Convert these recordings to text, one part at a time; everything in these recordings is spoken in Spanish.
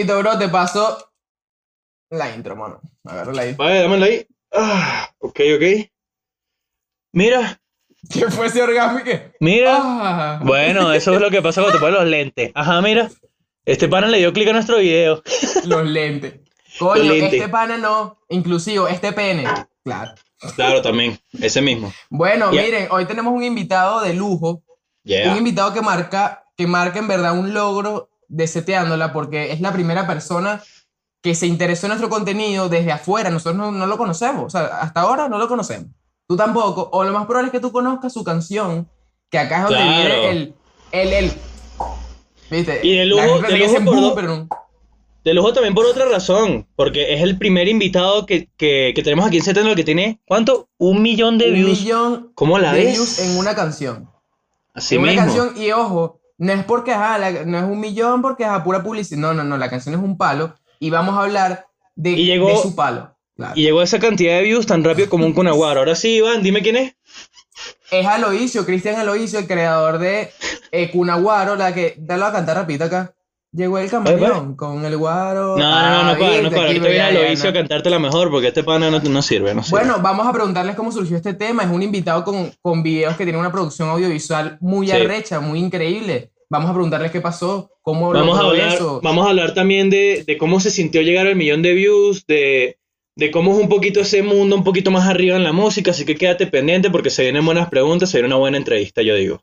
Polito, bro, te paso la intro, mano. Agárrala ahí. Vale, dámelo ahí. Ah, ok, ok. Mira, ¿Qué fue ese orgasmo? mira. Ah. Bueno, eso es lo que pasa cuando te pones los lentes. Ajá, mira. Este pana le dio clic a nuestro video. Los lentes. Coño, Los lentes. este pana no. Inclusivo, este pene. Claro. Claro, también. Ese mismo. Bueno, miren, hoy tenemos un invitado de lujo. Un invitado que marca, que marca en verdad un logro de Seteándola porque es la primera persona que se interesó en nuestro contenido desde afuera. Nosotros no, no lo conocemos. O sea, hasta ahora no lo conocemos. Tú tampoco. O lo más probable es que tú conozcas su canción, que acá es donde Claro. viene el, el, el. ¿Viste? Y de lujo- de lujo por do- pero no. De lujo también por otra razón. Porque es el primer invitado que, que, que tenemos aquí en Seteno que tiene, ¿cuánto? Un millón de un views. millón ¿Cómo la de ves? views en una canción. Así en una mismo. canción, y ojo, no es porque ajá, la- no es un millón porque es a pura publicidad. No, no, no, la canción es un palo y vamos a hablar de, Y llegó- de su palo. Claro. Y llegó esa cantidad de views tan rápido como un Cunaguaro. Ahora sí, Iván, dime quién es. Es Aloisio, Cristian Aloisio, el creador de eh, Cunaguaro, la que, dalo a cantar rapidito acá. Llegó el camaleón con el guaro. No, no, no, Ah, no, para, viste, no para. Ahorita viene ya, a ya, Loicio a cantártela mejor porque este pana no, no sirve, no sirve. Bueno, vamos a preguntarles cómo surgió este tema. Es un invitado con, con videos que tiene una producción audiovisual muy Sí. arrecha, muy increíble. Vamos a preguntarles qué pasó, cómo Vamos a hablar, eso. vamos a hablar también de, de cómo se sintió llegar al millón de views, de, de cómo es un poquito ese mundo, un poquito más arriba en la música, así que quédate pendiente porque se vienen buenas preguntas, se viene una buena entrevista, yo digo.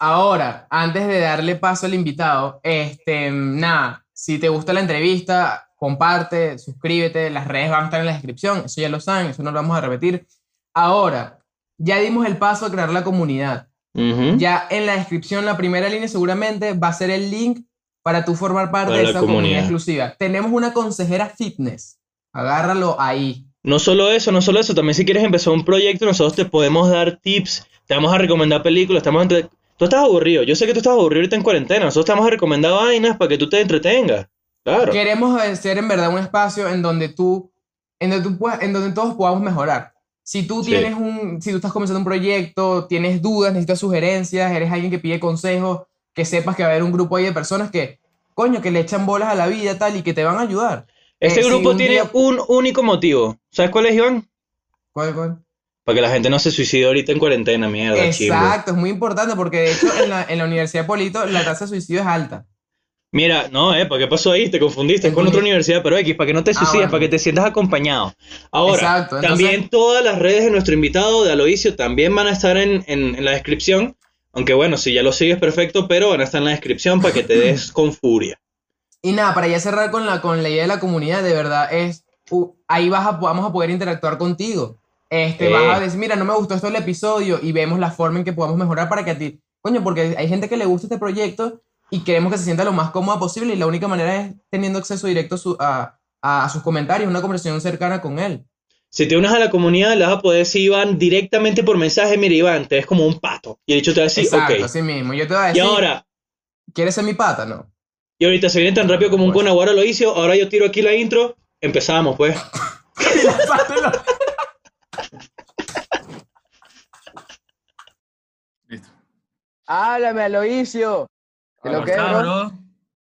Ahora, antes de darle paso al invitado, este, nada, si te gusta la entrevista, comparte, suscríbete, las redes van a estar en la descripción, eso ya lo saben, eso no lo vamos a repetir. Ahora, ya dimos el paso a crear la comunidad. Ujú. Ya en la descripción, la primera línea seguramente va a ser el link para tú formar parte Para de esa comunidad. comunidad. exclusiva. Tenemos una consejera fitness, agárralo ahí. No solo eso, no solo eso, también si quieres empezar un proyecto, nosotros te podemos dar tips, te vamos a recomendar películas, a entre- Tú estás aburrido, yo sé que tú estás aburrido ahorita en cuarentena, nosotros te vamos a recomendar vainas para que tú te entretengas. Claro. Queremos ser en verdad un espacio en donde tú, en donde tú puedas- en donde todos podamos mejorar. Si tú Sí. tienes un, si tú estás comenzando un proyecto, tienes dudas, necesitas sugerencias, eres alguien que pide consejos, que sepas que va a haber un grupo ahí de personas que, coño, que le echan bolas a la vida tal y que te van a ayudar. Este Eh, si grupo un tiene día- un único motivo. ¿Sabes cuál es, Iván? ¿Cuál, cuál? Para que la gente no se suicide ahorita en cuarentena, mierda, chimbo. Exacto, es muy importante porque de hecho en la, en la Universidad de Polito la tasa de suicidio es alta. Mira, no, eh, ¿para qué pasó ahí? Te confundiste, es con otra universidad, pero X, para que no te Ah, suicides, bueno. para que te sientas acompañado. Ahora, Exacto, entonces- también todas las redes de nuestro invitado de Aloisio también van a estar en, en- en la descripción. Aunque bueno, si ya lo sigues, perfecto, pero van a estar en la descripción para que te des con furia. Y nada, para ya cerrar con la, con la idea de la comunidad, de verdad, es uh, ahí vas a, vamos a poder interactuar contigo. Este, Eh. vas a decir, mira, no me gustó esto el episodio y vemos la forma en que podamos mejorar para que a ti, coño, porque hay gente que le gusta este proyecto y queremos que se sienta lo más cómoda posible y la única manera es teniendo acceso directo a, su- a, a sus comentarios, una conversación cercana con él. Si te unes a la comunidad, le vas a poder decir, Iván, directamente por mensaje, mira, Iván, te ves como un pato. Y el hecho te va a decir, Exacto, ok. así mismo. Yo te voy a Y decir, ahora, ¿quieres ser mi pata? No. y ahorita se viene tan rápido como un conaguaro lo hizo, ahora yo tiro aquí la intro, empezamos pues. Y Listo. Háblame, Aloisio. ¿Qué lo ¿Cómo que, estás, bro? bro?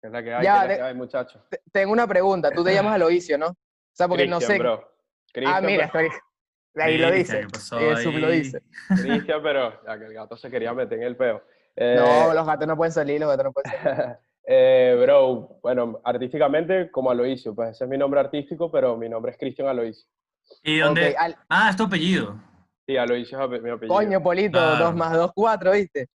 ¿Qué es la que hay? Ya, ¿Qué es la que hay, muchacho? Te- Tengo una pregunta. Tú te llamas Aloisio, ¿no? O sea, porque no Cristian, sé. bro. Ah, Cristian, mira, pero- ahí lo dice. ¿qué pasó Eh, sub lo dice. Cristian, pero ya que el gato se quería meter en el peo. Eh, No, los gatos no pueden salir, los gatos no pueden salir. eh, bro, bueno, artísticamente como Aloisio, pues ese es mi nombre artístico, pero mi nombre es Cristian Aloisio. ¿Y dónde? Ok, al- Ah, es tu apellido. Sí, Aloisio es mi apellido. Coño, Polito, Claro. dos más dos, cuatro, ¿viste?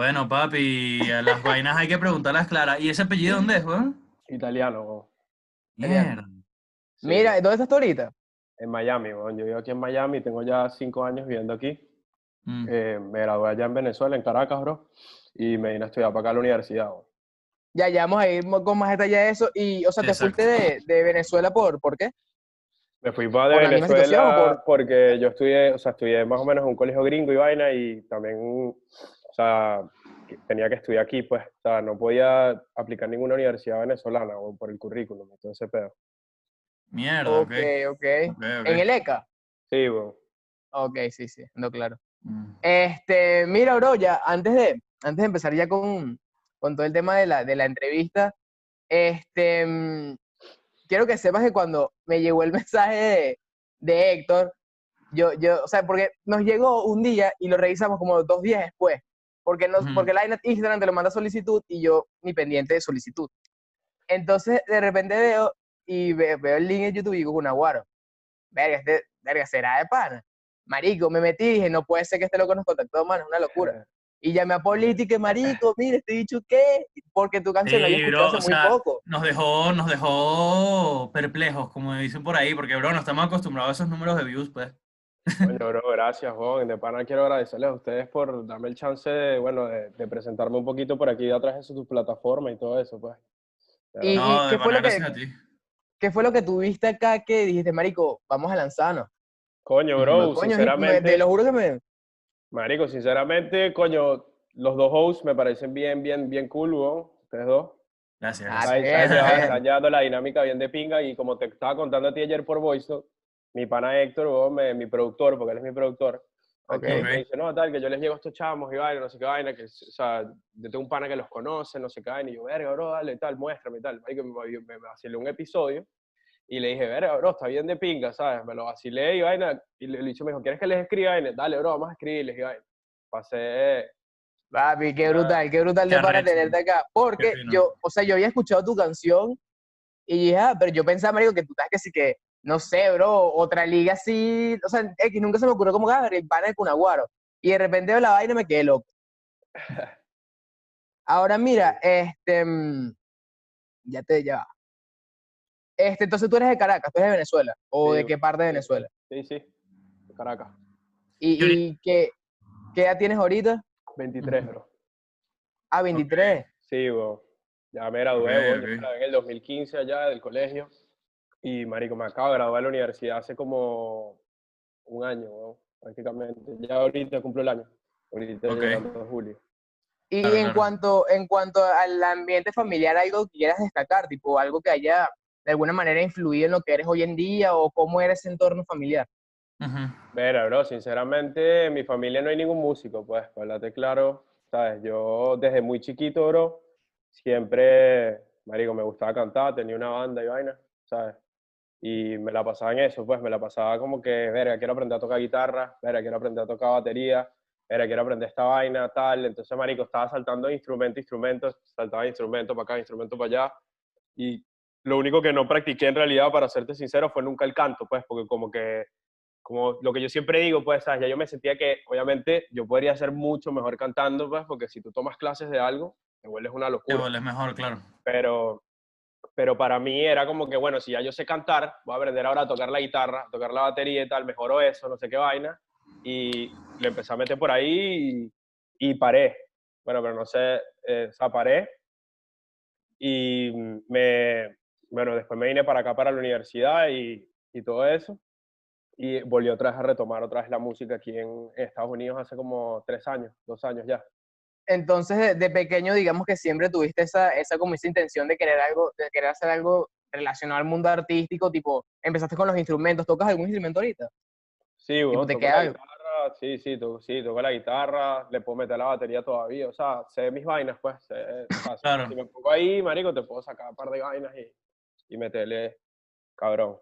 Bueno, papi, a las vainas hay que preguntarlas claras. ¿Y ese apellido dónde es, weón? Italiano. Mierda. Sí, Mira, ¿dónde estás tú ahorita? En Miami, bro. Yo vivo aquí en Miami, tengo ya cinco años viviendo aquí. Mm. Eh, me gradué allá en Venezuela, en Caracas, bro. Y me vine a estudiar para acá a la universidad, bro. Ya, ya vamos a ir con más detalle a eso. Y, o sea, te Exacto. fuiste de, de Venezuela por, ¿por qué? Me fui para de ¿Por la misma situación Venezuela por- porque yo estudié, o sea, estudié más o menos en un colegio gringo y vaina y también, sea, que- tenía que estudiar aquí, pues, o sea, no podía aplicar ninguna universidad venezolana o por el currículum ese pedo. Mierda, Ok, ok. ok. ok, ok. ¿En el ECA? Sí, bro. Ok, sí, sí, no, claro. Mm. Este, mira, bro, ya antes de, antes de empezar ya con, con todo el tema de la, de la entrevista, este, mm, quiero que sepas que cuando me llegó el mensaje de, de Héctor, yo, yo, o sea, porque nos llegó un día y lo revisamos como dos días después, porque, nos, Ujú. porque la Instagram te lo manda solicitud y yo ni pendiente de solicitud. Entonces, de repente veo y ve- veo el link en YouTube y digo, Gunaguaro, verga, este, verga, será de pana. Marico, me metí y dije, no puede ser que este loco nos contactó, mano, es una locura. Y llamé a Política, marico, mire, este dicho qué, porque tu canción la había Sí, escuchado bro, hace muy sea, poco. Nos dejó, nos dejó perplejos, como dicen por ahí, porque, bro, no estamos acostumbrados a esos números de views, pues. Coño, bro, gracias, Juan. De pana quiero agradecerles a ustedes por darme el chance de, bueno, de, de presentarme un poquito por aquí atrás de su plataforma y todo eso, pues. De Y-. No, de qué fue pana, lo que- a ti. ¿Qué fue lo que tuviste acá que dijiste, marico, vamos a lanzarnos? Coño, bro, Coño, me- sinceramente, te lo juro que me... marico, sinceramente, coño, los dos hosts me parecen bien, bien, bien cool, weón. Ustedes dos. Gracias, Ah, están, llevando- bien. están llevando la dinámica bien de pinga y como te estaba contando a ti ayer por VoiceNote, mi pana Héctor, me- mi productor, porque él es mi productor, Ok. me dice, no, tal, que yo les llego a estos chamos y vaina, no sé qué vaina, que, o sea, yo tengo un pana que los conoce, no sé qué vaina, y yo, verga, bro, dale, tal, muéstrame y tal. Marico, me, me, me vacilé un episodio y le dije, verga, bro, está bien de pinga, ¿sabes? Me lo vacilé y vaina, y le, le dicho, me dijo, ¿quieres que les escriba? vaina? Dale, bro, vamos a escribirles y vaina. Pasé, Papi, qué brutal, qué brutal Qué de para tenerte acá. Porque yo, o sea, yo había escuchado tu canción y dije, ah, pero yo pensaba, marico, que tú sabes que sí que, no sé, bro, otra liga así, o sea, X, nunca se me ocurrió como que, ah, el pana de Cunaguaro. Y de repente veo la vaina y me quedé loco. Ahora mira, este, mm, ya te, ya va. Este, entonces tú eres de Caracas, tú eres de Venezuela, o Sí, de qué parte de. Venezuela. sí, sí, de Caracas, ¿Y, y qué, qué edad tienes ahorita? 23, bro. Ah, 23. Sí, bro. Ya me gradué, Ok, bro, ok. yo me gradué en el 2015 allá del colegio. Y, marico, me acabo de graduar de la universidad hace como un año, bro, prácticamente. Ya ahorita cumplo el año. Ahorita Ok. llegando a julio. Y Claro, en claro. cuanto en cuanto al ambiente familiar, algo que quieras destacar, tipo algo que haya de alguna manera influido en lo que eres hoy en día o cómo eres ese entorno familiar. Ujú. Mira, bro, sinceramente, en mi familia no hay ningún músico, pues, para claro, ¿sabes? Yo desde muy chiquito, bro, siempre, marico, me gustaba cantar, tenía una banda y vaina, ¿sabes? Y me la pasaba en eso, pues, me la pasaba como que, verga, quiero aprender a tocar guitarra, verga, quiero aprender a tocar batería, verga, quiero aprender esta vaina, tal. Entonces, marico, estaba saltando instrumento instrumento, saltaba instrumento para acá, instrumento para allá. Y lo único que no practiqué en realidad, para serte sincero, fue nunca el canto, pues, porque como que como lo que yo siempre digo, pues, ¿sabes? ya yo me sentía que, obviamente, yo podría ser mucho mejor cantando, pues, porque si tú tomas clases de algo, te vuelves una Te locura. vuelves mejor, claro. Pero, pero para mí era como que, bueno, si ya yo sé cantar, voy a aprender ahora a tocar la guitarra, tocar la batería y tal, mejoro eso, no sé qué vaina. Y le empecé a meter por ahí y, y paré. Bueno, pero no sé, eh, o paré. Y me, bueno, después me vine para acá, para la universidad y, y todo eso y volví otra vez a retomar otra vez la música aquí en Estados Unidos hace como tres años, dos años ya. Entonces, de, de pequeño, digamos que siempre tuviste esa, esa como esa intención de querer algo, de querer hacer algo relacionado al mundo artístico, tipo, empezaste con los instrumentos, ¿tocas algún instrumento ahorita? Sí, bueno, te toco queda la algo? guitarra, sí, sí, toco, sí, toco la guitarra, le puedo meter la batería todavía, o sea, sé mis vainas, pues, sé- o sea, si- Claro. si me pongo ahí, marico, te puedo sacar un par de vainas y, y meterle cabrón.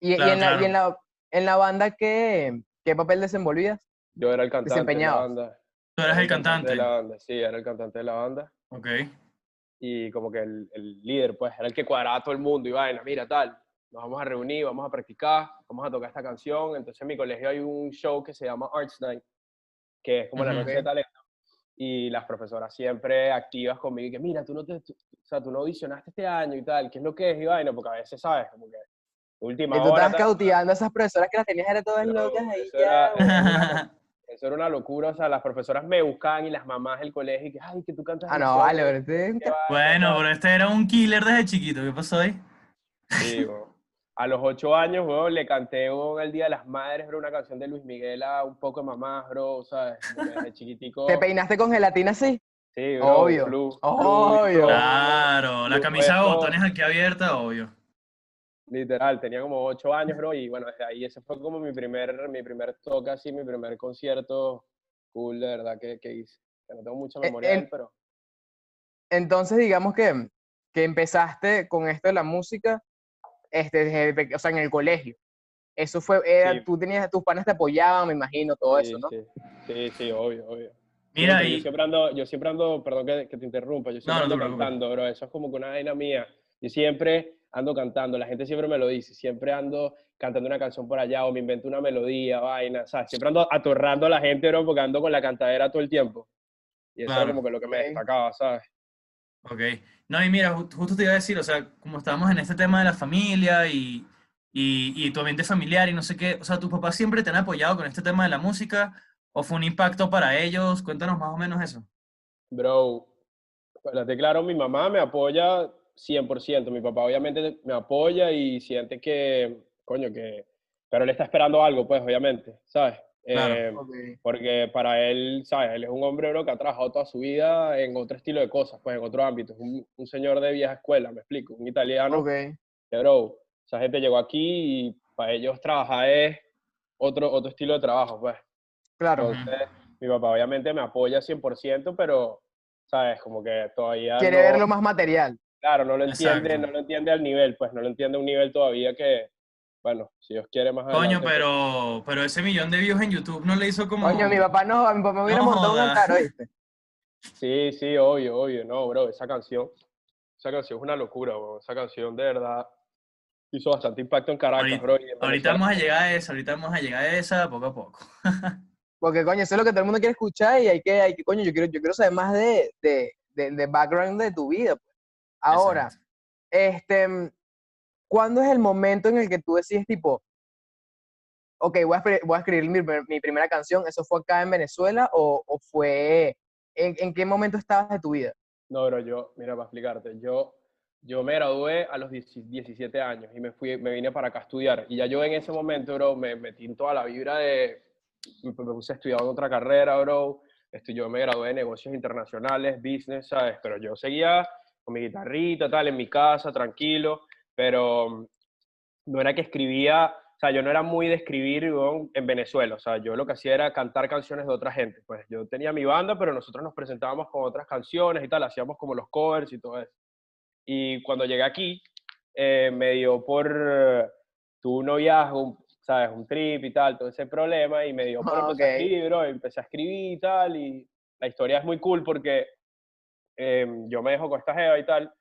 Y, y Claro, en, la, y en, la, en la banda, ¿qué, qué papel desenvolvías? Yo era el cantante de la banda. Tú eres era el cantante. de la banda, sí, era el cantante de la banda. Ok. y como que el, el líder, pues, era el que cuadraba a todo el mundo y vaina, mira, tal, nos vamos a reunir, vamos a practicar, vamos a tocar esta canción. Entonces en mi colegio hay un show que se llama Arts Night, que es como la Ujú. noche de talento. Y las profesoras siempre activas conmigo y que, mira, tú no, te, tú- o sea, tú no audicionaste este año y tal, ¿qué es lo que es? Y vaina, porque a veces, ¿sabes? Como que última Y tú hora... estabas tal, cautivando a esas profesoras que las tenías eran todas locas ahí ya. Eso era una locura, o sea, las profesoras me buscaban y las mamás del colegio y que, ay, que tú cantas Ah, no, vale, pero este- Bueno, tal". pero este era un killer desde chiquito. ¿Qué pasó ahí? Sí, weón. A los ocho años, weón, le canté weón, el Día de las Madres, bro, una canción de Luis Miguel a un poco de mamás, bro, ¿sabes? Desde chiquitico. ¿Te peinaste con gelatina así? Sí, bro, Obvio, obvio. Claro, la camisa de botones aquí abierta, obvio. Literal, tenía como ocho años, bro, y bueno, desde ahí ese fue como mi primer, mi primer toque, así, mi primer concierto cool, de verdad, que, que hice. Que no tengo mucha Eh, memoria de en- él, pero... Entonces, digamos que, que empezaste con esto de la música, este, desde o sea, en el colegio. Eso fue, era, Sí. tú tenías, tus panas te apoyaban, me imagino, todo Sí, eso, ¿no? sí, sí, sí, obvio, obvio. Mira, y yo siempre ando, yo siempre ando, perdón que, que te interrumpa, yo siempre no ando preocupes. cantando, bro, eso es como que una vaina mía. Yo siempre ando cantando, la gente siempre me lo dice, siempre ando cantando una canción por allá o me invento una melodía, vaina, ¿sabes? Siempre ando atorrando a la gente, bro, porque ando con la cantadera todo el tiempo. Y eso Claro. era como que lo que me destacaba, ¿sabes? Ok. No, y mira, ju- justo te iba a decir, o sea, como estábamos en este tema de la familia y, y, y tu ambiente familiar y no sé qué, o sea, ¿tus papás siempre te han apoyado con este tema de la música o fue un impacto para ellos? Cuéntanos más o menos eso. Bro, espérate, claro, mi mamá me apoya 100%, mi papá obviamente me apoya y siente que, coño, que, pero él está esperando algo, pues, obviamente, ¿sabes? Claro. Eh, Ok. porque para él, ¿sabes? Él es un hombre, bro, que ha trabajado toda su vida en otro estilo de cosas, pues, en otro ámbito, es un, un señor de vieja escuela, me explico, un italiano, Ok. que, bro, esa gente llegó aquí y para ellos trabajar es otro, otro estilo de trabajo, pues. Claro. Entonces, mi papá obviamente me apoya 100%, pero, ¿sabes? Como que todavía Quiere no, verlo más material. Claro, no lo entiende, Exacto. no lo entiende al nivel, pues no lo entiende a un nivel todavía que, bueno, si Dios quiere más Coño, adelante, pues, pero, pero ese millón de views en YouTube no le hizo como... Coño, mi papá no, mi papá me hubiera No montado un altar, ¿oíste? Sí, sí, obvio, obvio, no, bro, esa canción, esa canción es una locura, bro, esa canción de verdad hizo bastante impacto en Caracas, Ahorita- bro. y en Ahorita vamos a llegar a esa, ahorita vamos a llegar a esa poco a poco. Porque, coño, eso es lo que todo el mundo quiere escuchar y hay que, hay que coño, yo quiero, yo quiero saber más de, de, de, de background de tu vida. Ahora, Exacto. este, ¿cuándo es el momento en el que tú decides, tipo, ok, voy a, voy a escribir mi, mi primera canción, ¿eso fue acá en Venezuela o, o fue, en, en qué momento estabas de tu vida? No, bro, yo, mira, para explicarte, yo, yo me gradué a los 10 17 años y me fui, me vine para acá a estudiar. Y ya yo en ese momento, bro, me metí en toda la vibra de, me me puse a estudiar otra carrera, bro. Yo me gradué de negocios internacionales, business, ¿sabes? Pero yo seguía con mi guitarrita, tal, en mi casa, tranquilo, pero mm, no era que escribía, o sea, yo no era muy de escribir weón, en Venezuela, o sea, yo lo que hacía era cantar canciones de otra gente, pues yo tenía mi banda, pero nosotros nos presentábamos con otras canciones y tal, hacíamos como los covers y todo eso. Y cuando llegué aquí, eh, me dio por, eh, un noviazgo, ¿sabes? Un trip y tal, todo ese problema, y me dio por Ah, empezar a escribir, bro, empecé a escribir y tal, y la historia es muy cool porque em, yo me dejo con esta jeva y tal,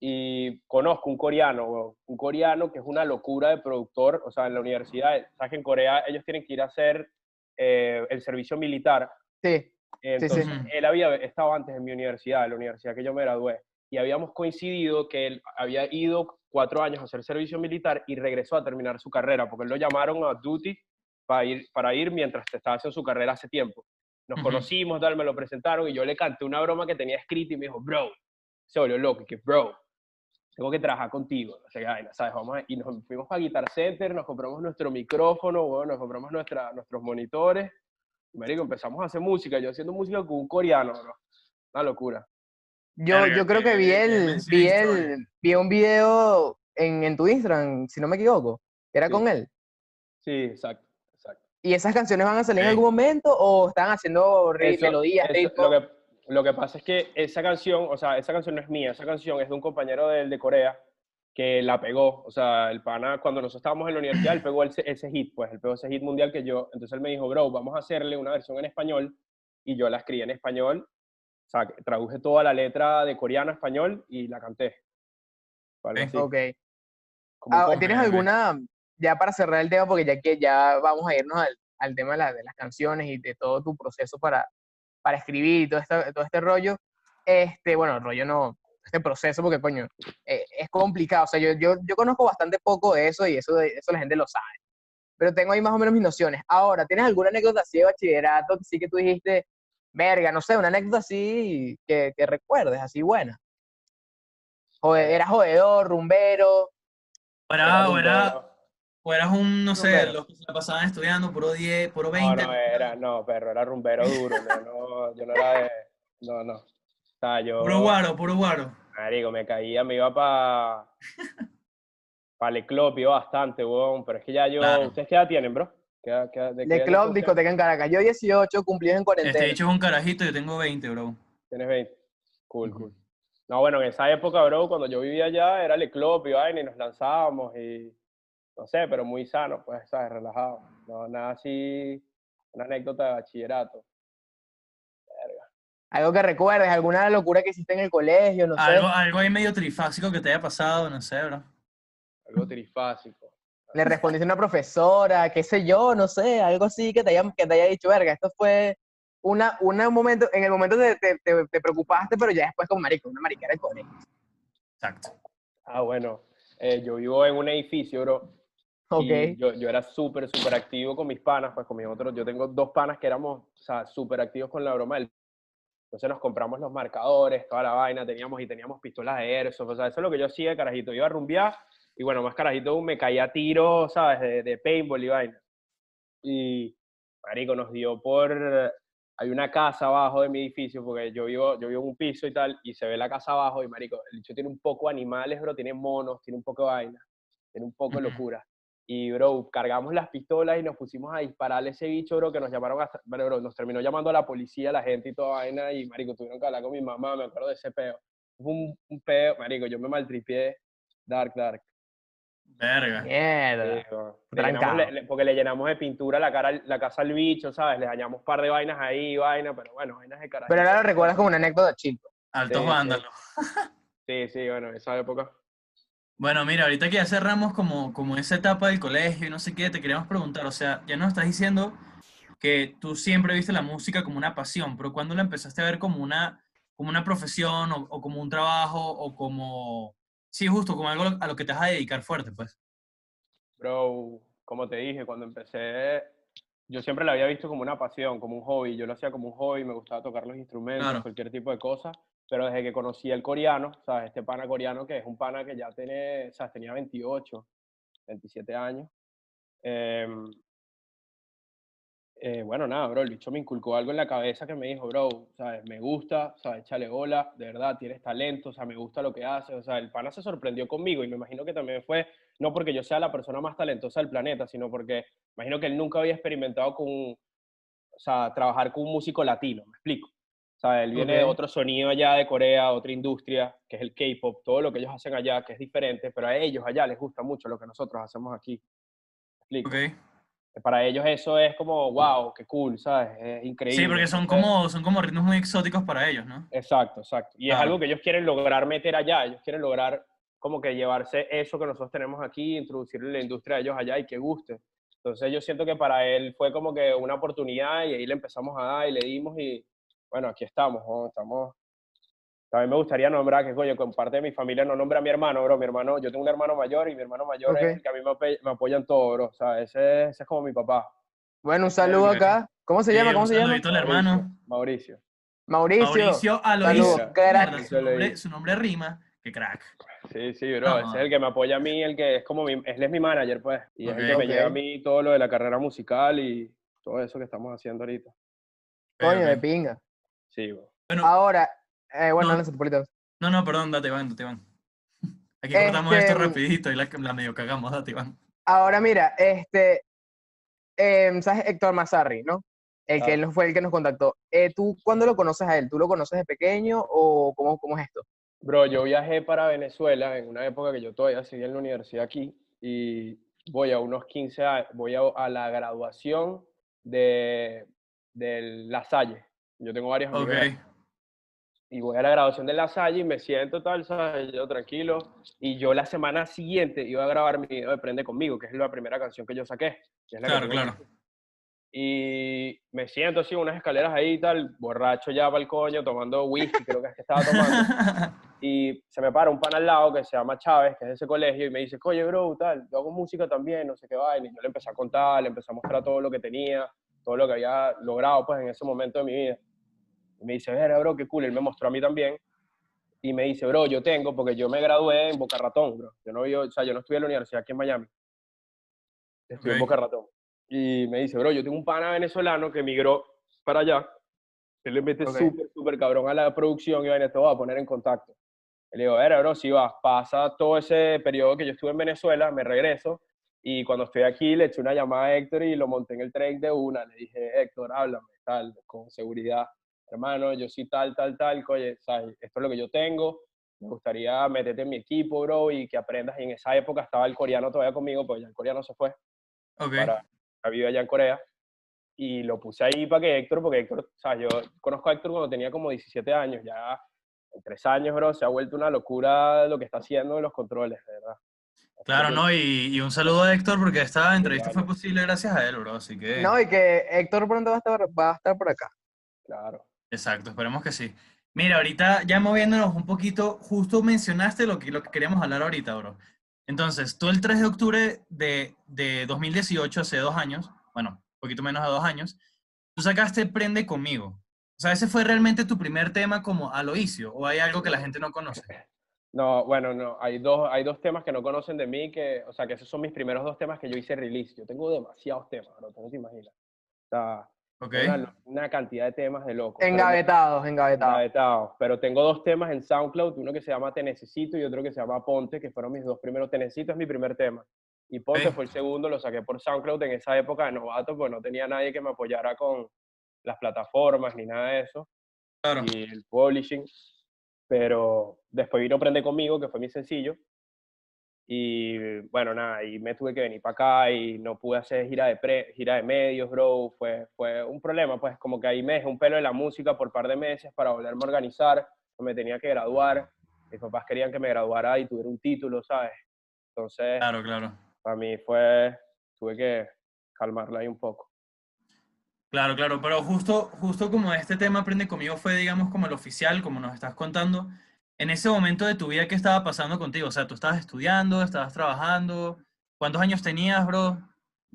y conozco un coreano, un coreano que es una locura de productor, o sea, en la universidad, sabes que en Corea ellos tienen que ir a hacer eh, el servicio militar, Sí, sí. entonces Ujú. él había estado antes en mi universidad, en la universidad que yo me gradué, y habíamos coincidido que él había ido cuatro años a hacer servicio militar y regresó a terminar su carrera, porque él lo llamaron a duty para ir, para ir mientras estaba haciendo su carrera hace tiempo. Nos conocimos, tal, me lo presentaron y yo le canté una broma que tenía escrita y me dijo, bro, se volvió loco, y que bro, tengo que trabajar contigo, no sé qué vaina, ¿sabes? Vamos a- y nos fuimos para Guitar Center, nos compramos nuestro micrófono, bueno, nos compramos nuestra, nuestros monitores, y, marico, empezamos a hacer música, yo haciendo música con un coreano, bro. Una locura. Yo, yo creo que vi el, vi el, vi un video en, en tu Instagram, si no me equivoco, era Sí. con él. Sí, exacto. ¿Y esas canciones van a salir en algún momento o están haciendo Eso- melodías, eso- lo, que, lo que pasa es que esa canción, o sea, esa canción no es mía, esa canción es de un compañero de de Corea que la pegó. O sea, el pana, cuando nosotros estábamos en la universidad, él pegó ese, ese hit, pues, él pegó ese hit mundial que yo. Entonces él me dijo, bro, vamos a hacerle una versión en español. Y yo la escribí en español. O sea, traduje toda la letra de coreano a español y la canté. O algo Ok. Ah. ¿Tienes alguna, ya para cerrar el tema, porque ya que ya vamos a irnos al, al tema de, la- de las canciones y de todo tu proceso para, para escribir y todo este, todo este rollo, este, bueno, rollo no, este proceso, porque coño, eh, es complicado, o sea, yo, yo, yo conozco bastante poco de eso y eso, eso la gente lo sabe, pero tengo ahí más o menos mis nociones. Ahora, ¿tienes alguna anécdota así de bachillerato que sí que tú dijiste, verga, no sé, una anécdota así que, que recuerdes, así buena? Jode- ¿Eras jodedor, rumbero? O Era era, o eras un, no sé, Rumbero. los que se la pasaban estudiando, puro 10, puro No, 20. no, era, no, perro, era rumbero duro. no, no, yo no era de. No, no. O sea, yo. Puro guaro, puro guaro. Marico, me caía, me iba para. Para el club, iba bastante, weón. Pero es que ya yo. Claro. ¿Ustedes qué edad tienen, bro? ¿Qué qué de ustedes? discoteca en Caracas. Yo 18, cumplí en cuarentena. Este dicho es un carajito, yo tengo 20, bro. Tienes 20. Cool, Ujú. cool. No, bueno, en esa época, bro, cuando yo vivía allá, era el club y vaina, y nos lanzábamos y, no sé, pero muy sano, pues, ¿sabes? Relajado. No, nada así, una anécdota de bachillerato. Algo que recuerdes, alguna locura que hiciste en el colegio, no sé. Algo, algo ahí medio trifásico que te haya pasado, no sé, bro. Algo trifásico. Le respondiste a una profesora, qué sé yo, no sé, algo así que te haya, que te haya dicho, verga, esto fue una, una un momento, en el momento te, te, te, te preocupaste, pero ya después como marico, una mariquera de colegio. Exacto. Ah, bueno, eh, yo vivo en un edificio, bro. Ok. Y yo, yo era súper, súper activo con mis panas, pues con mis otros. Yo tengo dos panas que éramos, o sea, súper activos con la broma del. Entonces nos compramos los marcadores, toda la vaina, teníamos y teníamos pistolas de airsoft. O sea, eso es lo que yo hacía carajito. Iba a rumbear y bueno, más carajito me caía a tiro, ¿sabes? De, de paintball y vaina. Y, marico, nos dio por. Hay una casa abajo de mi edificio, porque yo vivo, yo vivo en un piso y tal, y se ve la casa abajo, y marico, el bicho tiene un poco de animales, bro, tiene monos, tiene un poco de vaina, tiene un poco de locura. Y, bro, cargamos las pistolas y nos pusimos a dispararle a ese bicho, bro, que nos llamaron hasta, bueno, bro, nos terminó llamando a la policía, la gente y toda vaina, y, marico, tuvieron que hablar con mi mamá, me acuerdo de ese peo. Fue un, un peo, marico, yo me maltripié, dark, dark. Verga. Mierda. Sí. Le le- porque le llenamos de pintura la, cara, al- la casa al bicho, ¿sabes? Le dañamos un par de vainas ahí, vaina, pero bueno, vainas de carajo. Pero ahora lo recuerdas como una anécdota chill. Altos Sí, sí. vándalos. Sí, sí, bueno, esa época. Bueno, mira, ahorita que ya cerramos como, como esa etapa del colegio y no sé qué, te queríamos preguntar, o sea, ya nos estás diciendo que tú siempre viste la música como una pasión, pero ¿cuándo la empezaste a ver como una, como una profesión o, o como un trabajo o como, sí, justo como algo a lo que te vas a dedicar fuerte, pues? Bro, como te dije, cuando empecé, yo siempre la había visto como una pasión, como un hobby. Yo lo hacía como un hobby, me gustaba tocar los instrumentos, Claro. cualquier tipo de cosa. Pero desde que conocí el coreano, ¿sabes? Este pana coreano que es un pana que ya tiene, ¿sabes? Tenía 28, 27 años. em, eh, bueno, nada, bro, el bicho me inculcó algo en la cabeza que me dijo, bro, ¿sabes? Me gusta, ¿sabes? Échale bola, de verdad, tienes talento, o sea, me gusta lo que haces. O sea, el pana se sorprendió conmigo y me imagino que también fue, no porque yo sea la persona más talentosa del planeta, sino porque imagino que él nunca había experimentado con, o sea, trabajar con un músico latino, me explico. O sea, él viene de Ok. otro sonido allá de Corea, otra industria, que es el K-pop, todo lo que ellos hacen allá, que es diferente, pero a ellos allá les gusta mucho lo que nosotros hacemos aquí. ¿Me explico? Ok. Para ellos eso es como, wow, qué cool, ¿sabes? Es increíble. Sí, porque son como, son como ritmos muy exóticos para ellos, ¿no? Exacto, exacto. Y es algo que ellos quieren lograr meter allá, ellos quieren lograr como que llevarse eso que nosotros tenemos aquí, introducirlo en la industria de ellos allá y que guste. Entonces yo siento que para él fue como que una oportunidad y ahí le empezamos a dar y le dimos y bueno, aquí estamos, ¿no? estamos... También me gustaría nombrar que, coño, con parte de mi familia no nombra a mi hermano, bro. Mi hermano, yo tengo un hermano mayor y mi hermano mayor Ok. es el que a mí me, ape- me apoya en todo, bro. O sea, ese, ese es como mi papá. Bueno, un saludo Verga. acá. ¿Cómo se Sí, llama? un ¿Cómo se llama? al hermano. Mauricio. Mauricio. Mauricio Alois. Saludos, crack. Su, nombre, su nombre rima. Qué crack. Sí, sí, bro. Ese es el que me apoya a mí, el que es como mi, él es mi manager, pues. Y es el que me ok. lleva a mí todo lo de la carrera musical y todo eso que estamos haciendo ahorita. Coño, de pinga. Sí, bro. Bueno, Ahora, eh, bueno, No. no, sé, Polito. no, no, perdón, date, Iván, date, Iván. Aquí cortamos esto Este, rapidito y la, la medio cagamos, date, Iván. Ahora mira, este, em, ¿sabes Héctor Mazarri, no? El que Ah. él fue el que nos contactó. Eh, ¿Tú cuándo lo conoces a él? ¿Tú lo conoces de pequeño o cómo, cómo es esto? Bro, yo viajé para Venezuela en una época que yo todavía seguía en la universidad aquí y voy a unos 15 años, voy a, a la graduación de, de La Salle. Yo tengo varios amigos Ok. ahí. y voy a la graduación de La Salle y me siento tal, ¿sabes? Yo tranquilo. Y yo la semana siguiente iba a grabar mi video de Prende Conmigo, que es la primera canción que yo saqué. que es la Claro, claro. Y me siento así, unas escaleras ahí y tal, borracho ya para el coño, tomando whisky, creo que es que estaba tomando. Y se me para un pan al lado que se llama Chávez, que es de ese colegio, y me dice, oye, bro, tal, yo hago música también, no sé qué vaina. Y yo le empecé a contar, le empecé a mostrar todo lo que tenía, todo lo que había logrado, pues, en ese momento de mi vida. Y me dice, verga, bro, qué cool. Él me mostró a mí también. Y me dice, bro, yo tengo, porque yo me gradué en Boca Ratón, bro. Yo no, vivo- o sea, yo no estudié en la universidad aquí en Miami. Estudié en Ok. Boca Ratón. Y me dice, bro, yo tengo un pana venezolano que emigró para allá. Él le mete Ok. súper, súper cabrón a la producción y vaina, te voy a poner en contacto. Le digo, ver, bro, si vas, pasa todo ese periodo que yo estuve en Venezuela, me regreso. Y cuando estoy aquí, le eché una llamada a Héctor y lo monté en el tren de una. Le dije, Héctor, háblame, tal, con seguridad. Hermano, yo sí tal, tal, tal, oye, ¿sabes? esto es lo que yo tengo. me gustaría meterte en mi equipo, bro, y que aprendas. Y en esa época estaba el coreano todavía conmigo, pues ya el coreano se fue Ok. para a vivir allá en Corea. Y lo puse ahí para que Héctor, porque Héctor, o sea, yo conozco a Héctor cuando tenía como 17 años, ya en tres años, bro, se ha vuelto una locura lo que está haciendo en los controles, de verdad. Claro, no, y, y un saludo a Héctor porque esta entrevista fue vale. posible gracias a él, bro, así que... No, y que Héctor pronto va a estar, va a estar por acá. Claro. Exacto, esperemos que sí. Mira, ahorita ya moviéndonos un poquito, justo mencionaste lo que, lo que queríamos hablar ahorita, bro. Entonces, tú el 3 de octubre de, de 2018, hace dos años, bueno, un poquito menos de dos años, tú sacaste Prende Conmigo. O sea, ¿ese fue realmente tu primer tema como Aloisio? ¿O hay algo que la gente no conoce? No, bueno, no, hay dos, hay dos temas que no conocen de mí, que, o sea, que esos son mis primeros dos temas que yo hice release. Yo tengo demasiados temas, tú no te imaginas. O sea, ¿Ok? una, una cantidad de temas de loco. pero no- Engavetados, engavetados. Engavetados. Pero tengo dos temas en SoundCloud, uno que se llama Te Necesito y otro que se llama Ponte, que fueron mis dos primeros. Te Necesito es mi primer tema. Y Ponte Ok. fue el segundo, lo saqué por SoundCloud en esa época de novato, pues no tenía nadie que me apoyara con las plataformas ni nada de eso, Claro. y el publishing. Pero después vino Prende Conmigo, que fue mi sencillo. Y bueno, nada, y me tuve que venir para acá y no pude hacer gira de, pre- gira de medios, bro. Fue, fue un problema, pues como que ahí me dejé un pelo de la música por par de meses para volverme a organizar. Me tenía que graduar. Mis papás querían que me graduara y tuviera un título, ¿sabes? Entonces, Claro, claro. para mí fue, tuve que calmarla ahí un poco. Claro, claro, pero justo, justo como este tema Aprende conmigo fue, digamos, como el oficial, como nos estás contando, en ese momento de tu vida, ¿qué estaba pasando contigo? O sea, tú estabas estudiando, estabas trabajando, ¿cuántos años tenías, bro?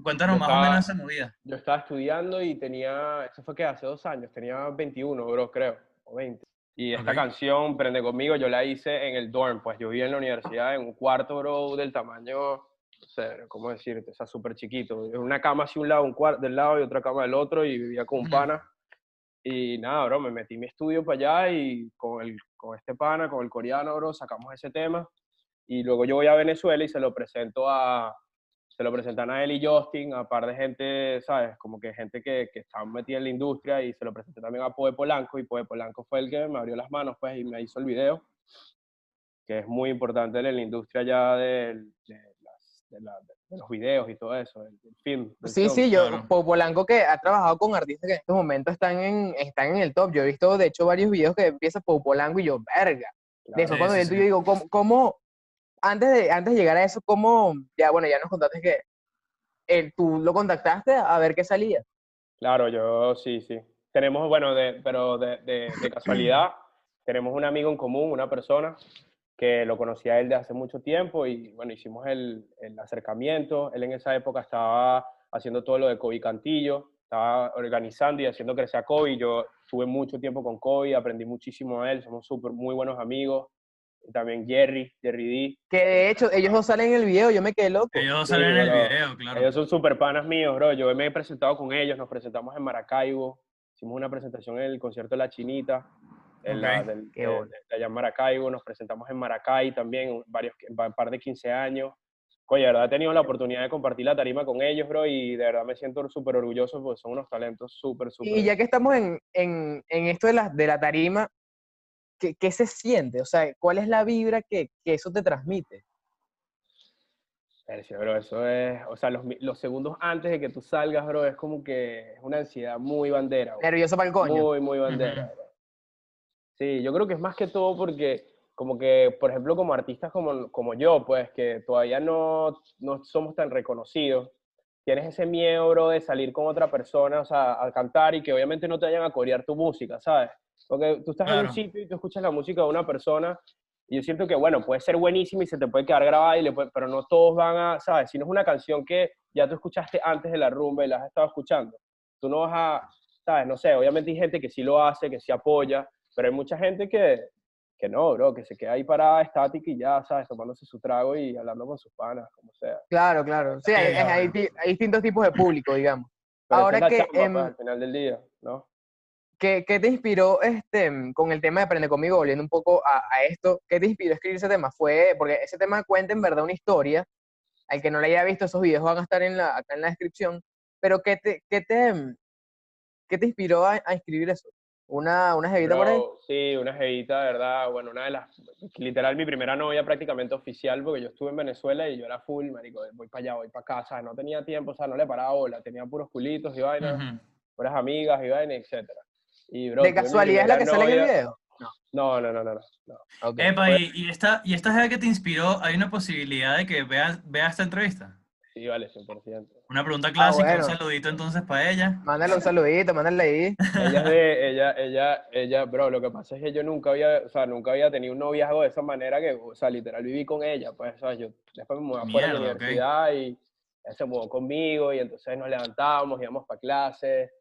Cuéntanos Yo más o menos esa movida. Yo estaba estudiando y tenía, eso fue que hace dos años, tenía 21, bro, creo, o 20. Y esta Ok. canción, Prende Conmigo, yo la hice en el dorm, pues yo vivía en la universidad en un cuarto, bro, del tamaño, no sé, ¿cómo decirte? O sea, súper chiquito. Una cama hacia un lado, un cuarto del lado y otra cama del otro y vivía con un pana. Y nada, bro, me metí mi estudio para allá y con, el, con este pana, con el coreano, bro, sacamos ese tema. Y luego yo voy a Venezuela y se lo presento a, se lo presentan a él y Justin, a par de gente, ¿sabes? Como que gente que, que está metida en la industria y se lo presenté también a Poe Polanco y Poe Polanco fue el que me abrió las manos, pues, y me hizo el video, que es muy importante en la industria ya del- de la- de los videos y todo eso, del, del film. del Sí, film. sí, yo, claro. Po- Polanco que ha trabajado con artistas que en estos momentos están en, están en el top. Yo he visto, de hecho, varios videos que empieza Po- Polanco y yo, verga. Claro. De eso, Sí, cuando sí, vi el sí. tuyo, digo, ¿cómo, cómo- antes, de, antes de llegar a eso, cómo, ya, bueno, ya nos contaste que el, tú lo contactaste a ver qué salía. Claro, yo sí, sí. Tenemos, bueno, de, pero de, de- de casualidad, tenemos un amigo en común, una persona que lo conocía a él de hace mucho tiempo y bueno, hicimos el, el acercamiento. Él en esa época estaba haciendo todo lo de Kobe Cantillo, estaba organizando y haciendo crecer a Kobe. Yo tuve mucho tiempo con Kobe, aprendí muchísimo de él, somos súper, muy buenos amigos. También Jerry, Jerry D. Que de hecho, ellos dos salen en el video, yo me quedé loco. Ellos Sí, salen en el video, claro. Ellos son súper panas míos, bro. Yo me he presentado con ellos, nos presentamos en Maracaibo, hicimos una presentación en el concierto de La Chinita, en la- del- de, de- de allá en Maracaibo, nos presentamos en Maracay también, un- varios, un par de 15 años. Oye, de verdad he tenido la oportunidad de compartir la tarima con ellos, bro, y de verdad me siento súper orgulloso porque son unos talentos súper, súper... Y ya que estamos en, en, en esto de la, de la tarima, ¿qué, qué se siente? O sea, ¿cuál es la vibra que, que eso te transmite? Tercio, bro, eso es, o sea, los, los segundos antes de que tú salgas, bro, es como que es una ansiedad muy bandera, bro. Nervioso para el coño. Muy, muy bandera. bro. Sí, yo creo que es más que todo porque, como que, por ejemplo, como artistas como, como yo, pues, que todavía no, no somos tan reconocidos, tienes ese miedo, bro, de salir con otra persona, o sea, a cantar y que obviamente no te vayan a corear tu música, ¿sabes? Porque tú estás en Claro. un sitio y tú escuchas la música de una persona y yo siento que, bueno, puede ser buenísima y se te puede quedar grabada, y le puede- pero no todos van a, ¿sabes? Si no es una canción que ya tú escuchaste antes de la rumba y la has estado escuchando, tú no vas a, ¿sabes? No sé, obviamente hay gente que sí lo hace, que sí apoya, pero hay mucha gente que, que no, bro, que se queda ahí parada, estática y ya, ¿sabes? Tomándose su trago y hablando con sus panas, como sea. Claro, claro. Sí, hay, hay- hay distintos tipos de público, digamos. Pero Ahora es la que, chamba, pues, em, al final del día, ¿no? ¿Qué, qué te inspiró este, con el tema de Aprende Conmigo, volviendo un poco a, a esto? ¿Qué te inspiró a escribir ese tema? Fue, porque ese tema cuenta en verdad una historia. Al que no le haya visto, esos videos van a estar en la, acá en la descripción. Pero ¿qué te, qué te, qué te inspiró a, a escribir eso? Una, una jevita por ahí. Sí, una jevita, de verdad, bueno, una de las, literal, mi primera novia prácticamente oficial, porque yo estuve en Venezuela y yo era full, marico, voy para allá, voy para acá, sea, no tenía tiempo, o sea, no le paraba bola, tenía puros culitos y vainas, Ujú. puras amigas y vainas. Y, bro, ¿De casualidad es la que primera sale en el novia- video? No, no, no, no, no. Epa, y, y esta, y esta jeva que te inspiró, ¿hay una posibilidad de que veas vea esta entrevista? Sí, vale, 100%. Una pregunta clásica, bueno. un saludito entonces para ella. Mándale un saludito, mándale ahí. Ella es de, ella, ella, ella, bro, lo que pasa es que yo nunca había, o sea, nunca había tenido un noviazgo de esa manera que, o sea, literal viví con ella, pues, o sea, yo después me mudé afuera de la universidad y ella se mudó conmigo y entonces nos levantábamos, íbamos para clases,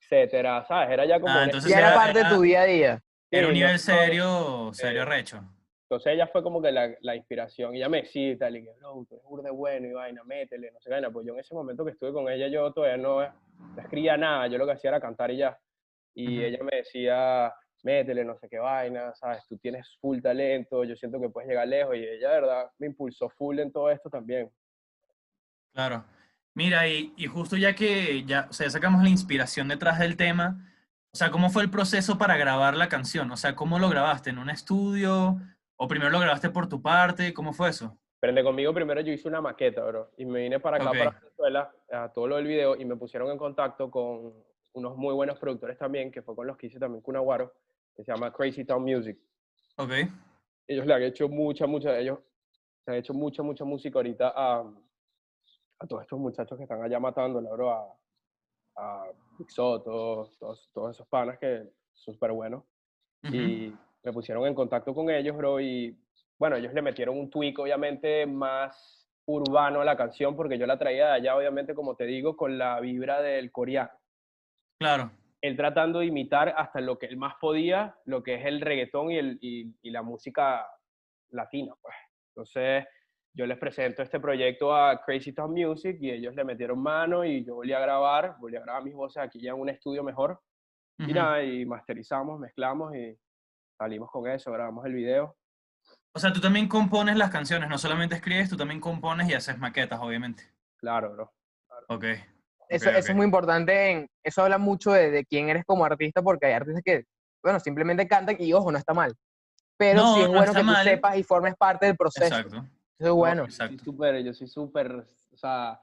etcétera, ¿sabes? Era ya como Ah, un entonces Ya era era- parte de tu día a día. Era un nivel serio, serio eh, recho. Entonces ella fue como que la, la inspiración, y ella me decía y tal, y que, bro, tú eres burda de bueno y vaina, métele, no sé qué vaina, pues yo en ese momento que estuve con ella, yo todavía no, no escribía nada, yo lo que hacía era cantar y ya, y Ujú. ella me decía, métele, no sé qué vaina, sabes, tú tienes full talento, yo siento que puedes llegar lejos, y ella, de verdad, me impulsó full en todo esto también. Claro. Mira, y, y justo ya que ya, o sea, ya sacamos la inspiración detrás del tema, o sea, ¿cómo fue el proceso para grabar la canción? O sea, ¿cómo lo grabaste? ¿En un estudio? ¿O primero lo grabaste por tu parte? ¿Cómo fue eso? Prende conmigo primero yo hice una maqueta, bro, y me vine para acá, Ok. para Venezuela, a todo lo del video, y me pusieron en contacto con unos muy buenos productores también, que fue con los que hice también Cunaguaro, que se llama Crazy Town Music. Ok. ellos le han hecho mucha, mucha, ellos se han hecho mucha, mucha música ahorita a, a todos estos muchachos que están allá matando, bro, a, a todos, todos esos panas que son súper buenos. Ujú. Y me pusieron en contacto con ellos, bro, y bueno, ellos le metieron un tweak, obviamente, más urbano a la canción, porque yo la traía de allá, obviamente, como te digo, con la vibra del coreano Claro. él tratando de imitar hasta lo que él más podía, lo que es el reggaetón y, el, y, y la música latina, pues. Entonces, yo les presento este proyecto a Crazy Town Music y ellos le metieron mano y yo volví a grabar, volví a grabar mis voces aquí ya en un estudio mejor. Y Ujú. nada, y masterizamos, mezclamos y salimos con eso, grabamos el video. O sea, tú también compones las canciones, no solamente escribes, tú también compones y haces maquetas, obviamente. Claro, bro. Ok. Eso, Ok, eso ok. es muy importante. En, eso habla mucho de, de quién eres como artista, porque hay artistas que, bueno, simplemente cantan y ojo, no está mal. Pero No, sí es no bueno que tú mal. sepas y formes parte del proceso. Exacto. Eso es bueno. Yo soy Exacto. súper, yo soy súper, o sea,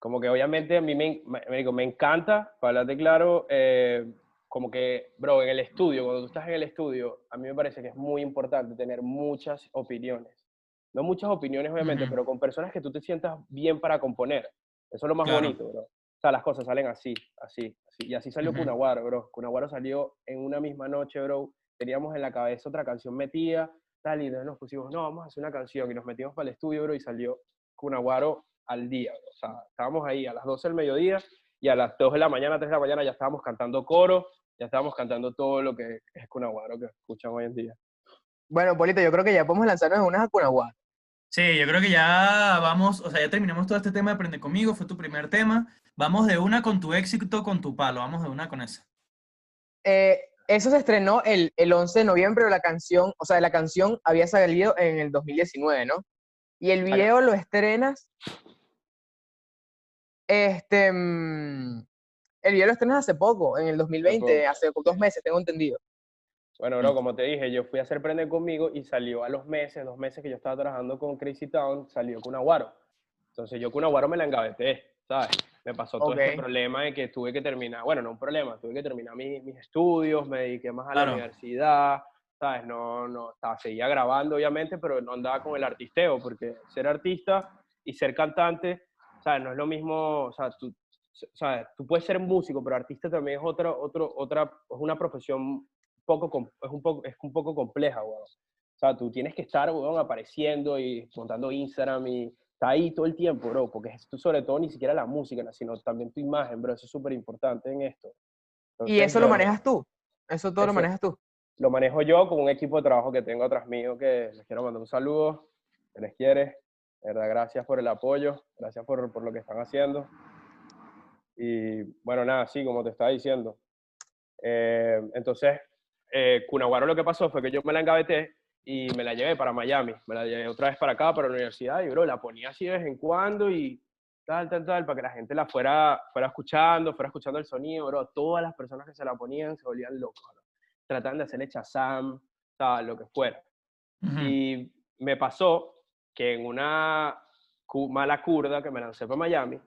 como que obviamente a mí me, me, me encanta, para hablarte claro, eh, como que, bro, en el estudio, cuando tú estás en el estudio, a mí me parece que es muy importante tener muchas opiniones. No muchas opiniones, obviamente, Ujú. pero con personas que tú te sientas bien para componer. Eso es lo más Claro. bonito, bro. O sea, las cosas salen así, así, así. Y así salió Ujú. Cunaguaro, bro. Cunaguaro salió en una misma noche, bro. Teníamos en la cabeza otra canción metida, tal, y entonces nos pusimos, no, vamos a hacer una canción. Y nos metimos para el estudio, bro, y salió Cunaguaro al día, bro. O sea, estábamos ahí a las 12 del mediodía y a las 2 de la mañana, 3 de la mañana ya estábamos cantando coro, ya estábamos cantando todo lo que es Cunaguaro que escuchan hoy en día. Bueno, Polito, yo creo que ya podemos lanzarnos en unas a Cunaguá. Sí, yo creo que ya vamos, o sea, ya terminamos todo este tema de Aprende conmigo, fue tu primer tema. Vamos de una con tu éxito, con tu palo, vamos de una con esa. Eh, eso se estrenó el, el 11 de noviembre, pero la canción, o sea, la canción había salido en el 2019, ¿no? Y el video lo estrenas, este, mm, el video lo estrenas hace poco, en el 2020, poco. hace dos meses, tengo entendido. Bueno, bro, como te dije, yo fui a hacer Prende conmigo y salió a los meses, dos meses que yo estaba trabajando con Crazy Town, salió Cunaguaro. Entonces yo Cunaguaro me la engaveté, ¿sabes? Me pasó todo este Ok. problema de que tuve que terminar, bueno, no un problema, tuve que terminar mis, mis estudios, me dediqué más a la Claro. universidad, ¿sabes? No, no, estaba, seguía grabando obviamente, pero no andaba con el artisteo, porque ser artista y ser cantante, ¿sabes? No es lo mismo, o sea, tú, o sea, tú puedes ser músico, pero artista también es otra, otro, otra, es una profesión poco, es un poco, es un poco compleja, weón. O sea, tú tienes que estar, weón, apareciendo y montando Instagram y está ahí todo el tiempo, bro, porque es tú sobre todo ni siquiera la música, ¿no? sino también tu imagen, bro, eso es súper importante en esto. Y Entonces, eso lo bueno, manejas tú, eso todo lo Eso- manejas tú. Lo manejo yo con un equipo de trabajo que tengo atrás mío, que les quiero mandar un saludo, que les quiere. De verdad, gracias por el apoyo, gracias por, por lo que están haciendo. Y bueno, nada, sí, como te estaba diciendo. Eh, entonces, eh, Cunaguaro lo que pasó fue que yo me la engaveté y me la llevé para Miami. Me la llevé otra vez para acá, para la universidad, y bro, la ponía así de vez en cuando y tal, tal, tal, para que la gente la fuera, fuera escuchando, fuera escuchando el sonido, bro. Todas las personas que se la ponían se volvían locos, bro. Trataban de hacerle chazam, tal, lo que fuera. Y me pasó que en una mala curda que me lancé para Miami,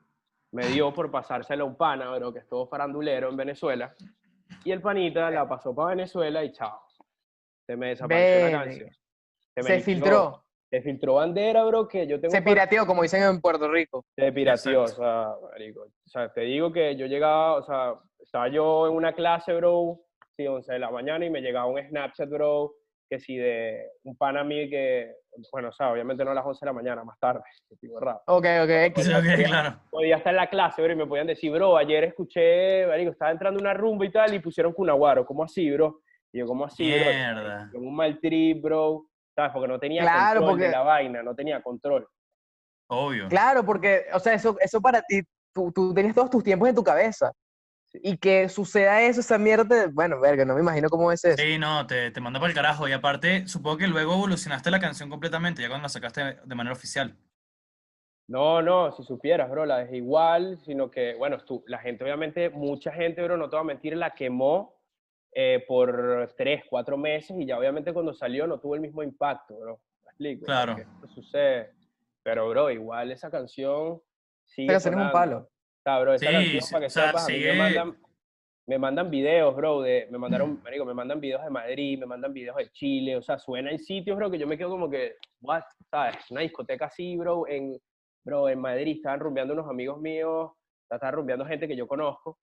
me dio por pasársela a un pana, bro, que estuvo farandulero en Venezuela. Y el panita la pasó para Venezuela y chao. Se me desapareció la canción. me Se liquidó. filtró, Se filtró bandera, bro, que yo tengo se pirateó, como dicen en Puerto Rico. se pirateó, o sea, marico. O sea, te digo que yo llegaba, o sea, estaba yo en una clase, bro, sí, 11 de la mañana y me llegaba un Snapchat, bro, que si de un pan a mí que, bueno, o sea, obviamente no a las 11 de la mañana, más tarde, que tipo raro. Ok, ok, X. Sí, ok, claro. Podía estar en la clase, bro, y me podían decir, bro, ayer escuché, marico, estaba entrando una rumba y tal, y pusieron Cunaguaro, ¿cómo así, bro? Y yo, ¿cómo así, bro? Mierda. Con un mal trip, bro, ¿sabes? Porque no tenía Claro, control de porque- la vaina, no tenía control. Obvio. Claro, porque, o sea, eso, eso para ti, tú, tú tenías todos tus tiempos en tu cabeza. Y que suceda eso, esa mierda, bueno, verga, no me imagino cómo es eso. Sí, no, te, te manda para el carajo. Y aparte, supongo que luego evolucionaste la canción completamente, ya cuando la sacaste de manera oficial. No, no, si supieras, bro, la dejé igual, sino que, bueno, tú, la gente, obviamente, mucha gente, bro, no te voy a mentir, la quemó eh, por tres, cuatro meses y ya obviamente cuando salió no tuvo el mismo impacto, bro. ¿Me explico? Claro. Esto sucede. Pero, bro, igual esa canción sigue Esa canción es un palo. Sea, bro, esa Sí, canción, sí, para que o sea, sepas, a mí me mandan, me mandan videos, bro, de, me mandaron, marico, me mandan videos de Madrid, me mandan videos de Chile, o sea, suena en sitios, bro, que yo me quedo como que, what, ¿sabes? Una discoteca así, bro, en, bro, en Madrid, estaban rumbeando unos amigos míos, estaban rumbeando gente que yo conozco,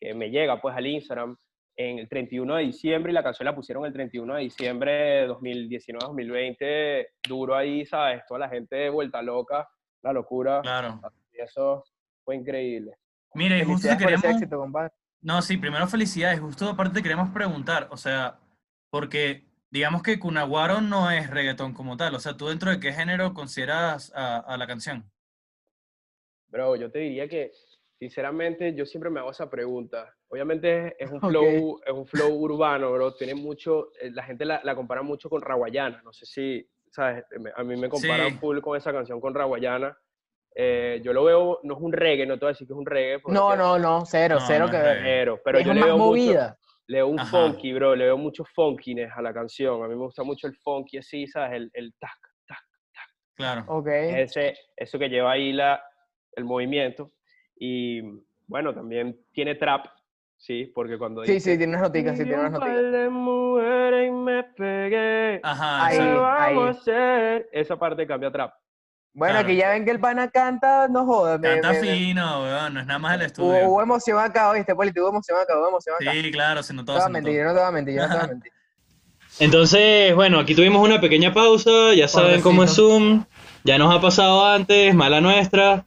que me llega, pues, al Instagram, en el 31 de diciembre, y la canción la pusieron el 31 de diciembre de 2019-2020, duro ahí, ¿sabes? Toda la gente vuelta loca, la locura, Claro. y eso fue increíble. Justo éxito, compadre. No, sí, primero felicidades. Justo aparte te queremos preguntar, o sea, porque digamos que Cunaguaro no es reggaetón como tal. O sea, ¿tú dentro de qué género consideras a, a la canción? Bro, yo te diría que, sinceramente, yo siempre me hago esa pregunta. Obviamente es un flow, es un flow urbano, bro. Tiene mucho, eh, la gente la, la compara mucho con Raguayana. No sé si, ¿sabes? A mí me comparan Sí. full con esa canción con Raguayana. Eh, yo lo veo, no es un reggae, no te voy a decir que es un reggae. No, no, no, cero, No, cero no que es ver. Pero, es yo le más veo mucho, movida. le veo un Ajá. funky, bro. Le veo mucho funkiness a la canción. A mí me gusta mucho el funky así, ¿sabes? El, el tac, tac. Claro. Ok. ese, eso que lleva ahí la, el movimiento. Y bueno, también tiene trap, sí, porque cuando Sí, dice, sí, tiene unas noticas, sí, "Vi tiene un unas noticas. de mujeres y me pegué. Ajá, Ahí, ¿Qué exacto. vamos a ahí. hacer? Esa parte cambia trap. Bueno, Claro. aquí ya ven que el pana canta, no jodas. Canta me- me- fino, weón, no es nada más el estudio. hubo emoción acá, ¿viste, Polito? Hubo emoción acá, hubo emoción acá. Sí, claro, se No notó, te voy se a mentir, yo notó. no te voy a mentir, yo no te voy a mentir. Entonces, bueno, aquí tuvimos una pequeña pausa, ya saben cómo es. Zoom, ya nos ha pasado antes, mala nuestra,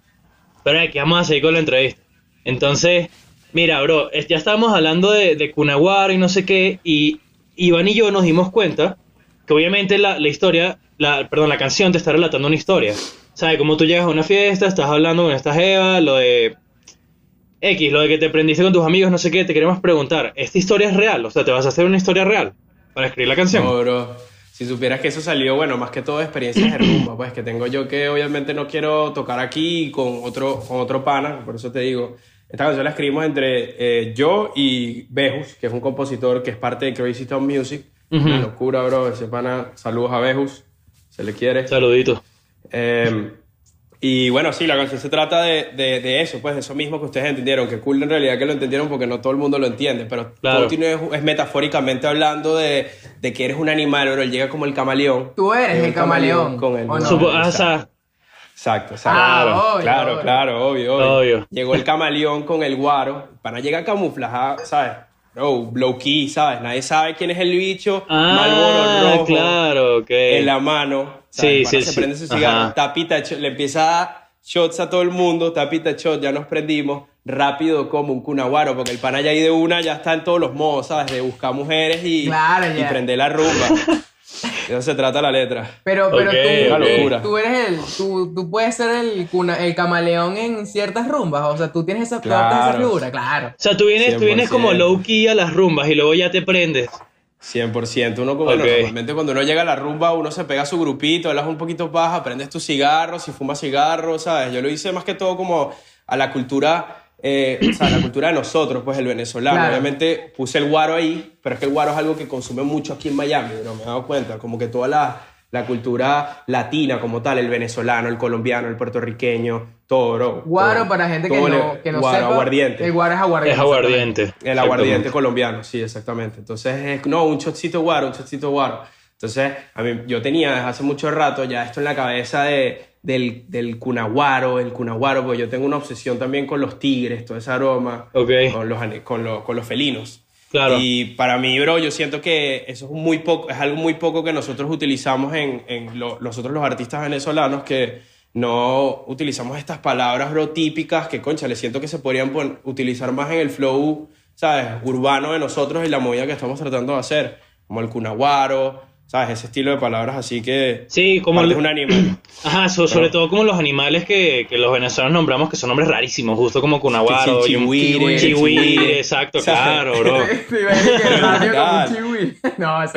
pero aquí vamos a seguir con la entrevista. Entonces, mira, bro, es- ya estábamos hablando de, de Cunaguaro y no sé qué, y Iván y yo nos dimos cuenta que obviamente la, la historia, la, perdón, la canción te está relatando una historia. ¿Sabes? Como tú llegas a una fiesta, estás hablando con esta Eva, lo de X, lo de que te prendiste con tus amigos, no sé qué, te queremos preguntar, ¿esta historia es real? O sea, ¿te vas a hacer una historia real para escribir la canción? No, bro. Si supieras que eso salió, bueno, más que todo de experiencias de rumba, pues que tengo yo que obviamente no quiero tocar aquí con otro, con otro pana, por eso te digo. Esta canción la escribimos entre eh, yo y Bejus, que es un compositor que es parte de Crazy Town Music. Una locura, bro. Ese pana, saludos a Bejus, se le quiere. Saluditos. Eh, y bueno, sí, la canción se trata de, de, de eso, pues de eso mismo que ustedes entendieron, que cool en realidad que lo entendieron porque no todo el mundo lo entiende, pero Claro. tiene, es metafóricamente hablando de, de que eres un animal, pero él llega como el camaleón. Tú eres el camaleón, Con el ¿o no? Supo- ah, Exacto, exacto. Ah, claro, obvio, claro, obvio. claro, obvio, obvio. Obvio. Llegó el camaleón con el guaro, para llegar camuflajado, ¿sabes? Bro, low key, ¿sabes? Nadie sabe quién es el bicho, ah, Marlboro rojo claro, ok. en la mano. Sí, sí, se sí. prende su cigarro, Ajá. tapita, le empieza a dar shots a todo el mundo, tapita shot, ya nos prendimos, rápido como un cunaguaro, porque el pana ya ahí de una ya está en todos los modos, ¿sabes? De buscar mujeres y, Claro, y prender la rumba. De eso se trata la letra. Pero, pero Ok, tú, una locura. tú eres el, tú, tú puedes ser el, cuna- el camaleón en ciertas rumbas, o sea, tú tienes esa, adoptas esa Claro. figura, claro. O sea, tú vienes, tú vienes como 100%. low key a las rumbas y luego ya te prendes. 100%. Uno, bueno, Ok. normalmente cuando uno llega a la rumba, uno se pega a su grupito, hablas un poquito baja, prendes tus cigarros, si fumas cigarros, ¿sabes? Yo lo hice más que todo como a la cultura, eh, o sea, la cultura de nosotros, pues el venezolano. Claro. Obviamente puse el guaro ahí, pero es que el guaro es algo que consume mucho aquí en Miami, ¿no? Me he dado cuenta, como que toda la, la cultura latina como tal, el venezolano, el colombiano, el puertorriqueño, todo, bro. Guaro, todo. para gente que no, que no guaro, sepa. aguardiente. El guaro es aguardiente. Es aguardiente. El aguardiente colombiano, sí, exactamente. Entonces, es, no, un shotcito guaro, un shotcito guaro. Entonces, a mí, yo tenía desde hace mucho rato ya esto en la cabeza de, del, del cunaguaro, el cunaguaro, porque yo tengo una obsesión también con los tigres, todo ese aroma, Ok. con, los, con, los, con los felinos. Claro. Y para mí, bro, yo siento que eso es, muy poco, es algo muy poco que nosotros utilizamos en, en lo- nosotros los artistas venezolanos que no utilizamos estas palabras, bro, típicas que, concha, le siento que se podrían utilizar más en el flow, ¿sabes? Urbano de nosotros y la movida que estamos tratando de hacer, como el cunaguaro, ¿sabes? Ese estilo de palabras así que... Sí, como aparte el- es un animal. Ajá, so- sobre todo como los animales que, que los venezolanos nombramos, que son nombres rarísimos, justo como Cunaguaro, Sí, chihuire, Chihuire, chihuire. exacto, ¿Sabes? claro, bro. Sí, que como. No, eso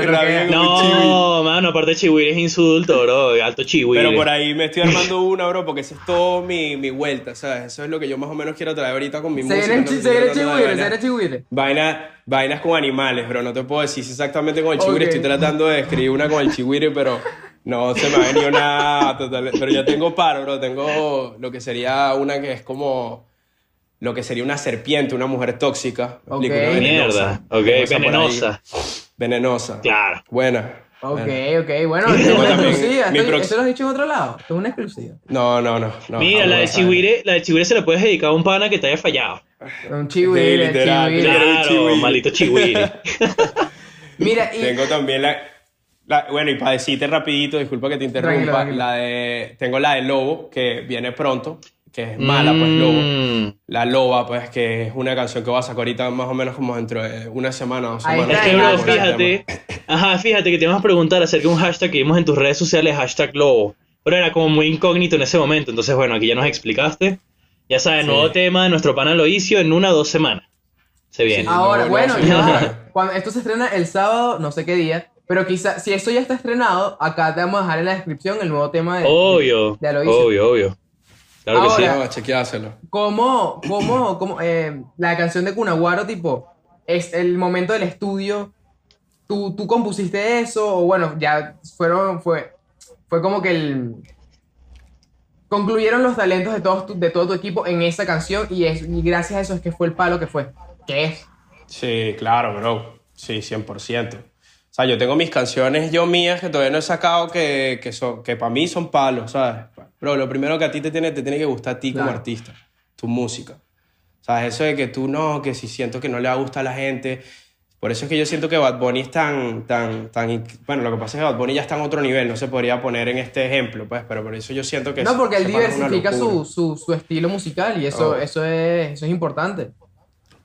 no mano, aparte Chihuire es insulto, bro, alto Chihuire. Pero por ahí me estoy armando una, bro, porque esa es todo mi, mi vuelta, ¿sabes? Eso es lo que yo más o menos quiero traer ahorita con mi Se música. se chihuire, se chihuire. Vaina, vainas con animales, bro. No te puedo decir exactamente con el chihuire. Estoy tratando de escribir una con el chihuire, pero no se me ha venido nada. total- Pero ya tengo paro, bro. Tengo lo que sería una que es como. Lo que sería una serpiente, una mujer tóxica. ¿Me Ok. explico? Una Mierda, ok, venenosa. Venenosa. Claro. Buena. Ok, ok, bueno, es una exclusiva. mi Esto- prox- ¿Eso lo has dicho en otro lado? Es una exclusiva. No, no, no. no Mira, la de. Chihuire, la de Chihuire se la puedes dedicar a un pana que te haya fallado. Un chihuire, un Claro, Chihuire. maldito Chihuire. Mira, y Tengo también la, la- bueno, y para decirte rapidito, disculpa que te interrumpa, Tranquilo, tranquilo. la de, tengo la de Lobo, que viene pronto, que es mala, pues Lobo. Mm. La Loba, pues, que es una canción que voy a sacar ahorita más o menos como dentro de una semana o semanas. Es que, bro, fíjate, ajá, fíjate que te vamos a preguntar acerca de un hashtag que vimos en tus redes sociales, hashtag Lobo. Pero era como muy incógnito en ese momento. Entonces, bueno, aquí ya nos explicaste. Ya sabes, Sí. nuevo tema de nuestro pana Loicio en una o dos semanas. Se viene. Sí. ahora, no, bueno, no, ya va. Cuando esto se estrena el sábado, no sé qué día, pero quizá, si esto ya está estrenado, acá te vamos a dejar en la descripción el nuevo tema de. Obvio, de Aloysius. obvio, obvio. Claro que sí. Ahora- No, chequeáselo. ¿Cómo, cómo, cómo, eh, la canción de Cunaguaro, tipo, es el momento del estudio? ¿Tú, tú compusiste eso? O bueno, ya fueron, fue, fue como que el... Concluyeron los talentos de, todos tu- de todo tu equipo en esa canción y, es, y gracias a eso es que fue el palo que fue. ¿Qué es? Sí, claro, bro. Sí, 100%. O sea, yo tengo mis canciones yo mías que todavía no he sacado que, que, son, que para mí son palos, ¿sabes? Bro, lo primero que a ti te tiene, te tiene que gustar a ti como Claro. artista, tu música. ¿Sabes? Eso de que tú no, que si siento que no le va a la gente. Por eso es que yo siento que Bad Bunny es tan, tan, tan... Bueno, lo que pasa es que Bad Bunny ya está en otro nivel, no se podría poner en este ejemplo, pues, pero por eso yo siento que... No, porque él diversifica su, su, su estilo musical y eso, Oh. eso, es, eso es importante.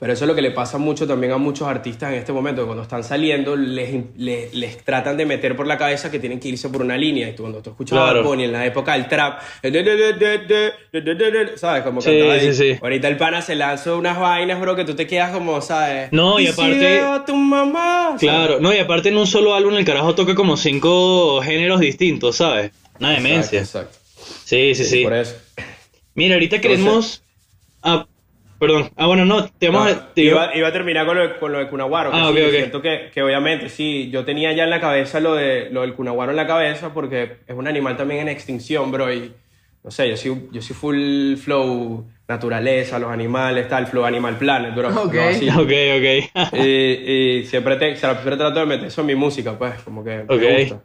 Pero eso es lo que le pasa mucho también a muchos artistas en este momento, que cuando están saliendo les, les, les tratan de meter por la cabeza que tienen que irse por una línea. Y tú, cuando tú escuchas a Claro. Bunny en la época del trap, ¿sabes? Como Sí, cantaba ahí. sí, sí. Ahorita el pana se lanza unas vainas, bro, que tú te quedas como, ¿sabes? No, y aparte- veo a tu mamá. ¿sabes? Claro, no, y aparte en un solo álbum el carajo toca como cinco géneros distintos, ¿sabes? Una demencia. Exacto, exacto. Sí, sí, sí. Por eso. Mira, ahorita Entonces- queremos... Perdón. Ah, bueno, no, te vamos No, a... te- iba, iba a terminar con lo, de- con lo de Cunaguaro. que Ah, sí, ok, yo ok. Siento que, que obviamente, sí, yo tenía ya en la cabeza lo, de, lo del Cunaguaro en la cabeza porque es un animal también en extinción, bro. Y no sé, yo soy, yo soy full flow naturaleza, los animales, tal, flow animal planet, bro. Ok. ¿no? Así. Ok, ok. y, y siempre, te, siempre trato de meter eso en mi música, pues, como que Ok. me gusta.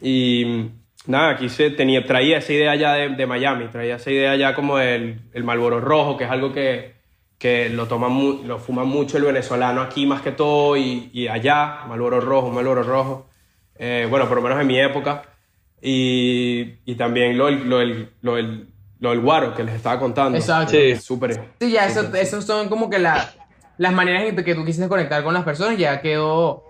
Y nada, aquí se tenía, traía esa idea ya de, de Miami, traía esa idea ya como el, el Malboro Rojo, que es algo que, que lo, toman lo fuma mucho el venezolano aquí más que todo y, y allá, Malboro Rojo, Malboro Rojo. Eh, bueno, por lo menos en mi época. Y, y también lo, del- lo, lo, lo del guaro que les estaba contando. Exacto. Sí. Súper. Sí, ya, eso, esos son como que la, las maneras en que tú quisiste conectar con las personas, ya quedó,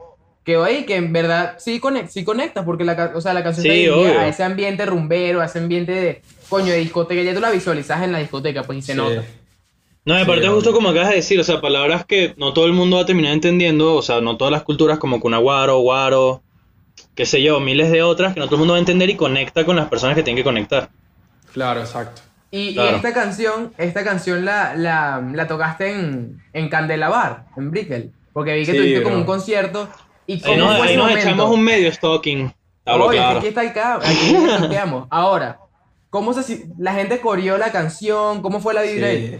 quedó ahí, que en verdad sí, conec sí conectas, porque la, o sea, la canción Sí, a ese ambiente rumbero, a ese ambiente de, coño, de discoteca, ya tú la visualizas en la discoteca, pues y se Sí. nota. No, y aparte Sí, justo como acabas de decir, o sea, palabras que no todo el mundo va a terminar entendiendo, o sea, no todas las culturas como Kunaguaro, Guaro, qué sé yo, miles de otras que no todo el mundo va a entender y conecta con las personas que tienen que conectar. Claro, exacto. Y, esta canción, esta canción la, la, la tocaste en, en Candela Bar, en Brickell. Porque vi que Sí, tuviste como un concierto. ¿Y Ahí nos, fue ahí ese nos momento? echamos un medio stalking. Hablo Oye, claro. aquí está el cab- aquí nos. Ahora, ¿cómo se, si- la gente coreó la canción? ¿Cómo fue la vibra? Sí.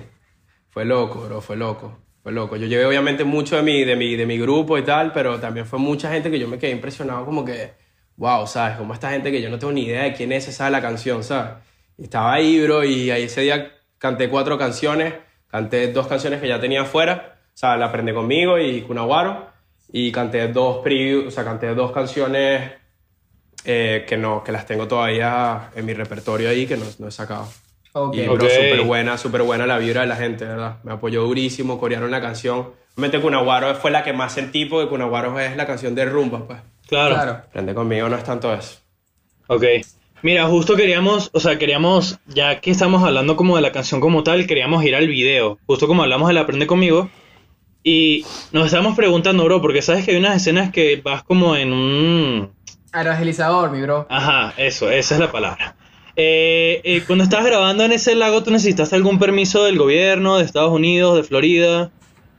Fue loco, bro, fue loco. Fue loco. Yo llevé obviamente mucho de mi, de, mi, de mi grupo y tal, pero también fue mucha gente que yo me quedé impresionado como que, wow, ¿sabes? Como esta gente que yo no tengo ni idea de quién es, sabe la canción, ¿sabes? Y estaba ahí, bro, y ahí ese día canté cuatro canciones, canté dos canciones que ya tenía afuera, o La Aprende Conmigo y Kunaguaro, y canté dos previews, o sea, canté dos canciones eh, que, no, que las tengo todavía en mi repertorio ahí, que no, no he sacado. Ok. Y, Ok. bro, súper buena, súper buena la vibra de la gente, ¿verdad? Me apoyó durísimo, corearon la canción. Obviamente Kunaguaro fue la que más sentí, porque Kunaguaro es la canción de rumba, pues. Claro. Claro. Prende conmigo no es tanto eso. Ok. Mira, justo queríamos, o sea, queríamos, ya que estamos hablando como de la canción como tal, queríamos ir al video, justo como hablamos del Aprende conmigo. Y nos estábamos preguntando, bro, porque sabes que hay unas escenas que vas como en un... Aerogelizador, mi bro. Ajá, eso, esa es la palabra. Eh, eh, cuando estabas grabando en ese lago, ¿tú necesitaste algún permiso del gobierno, de Estados Unidos, de Florida?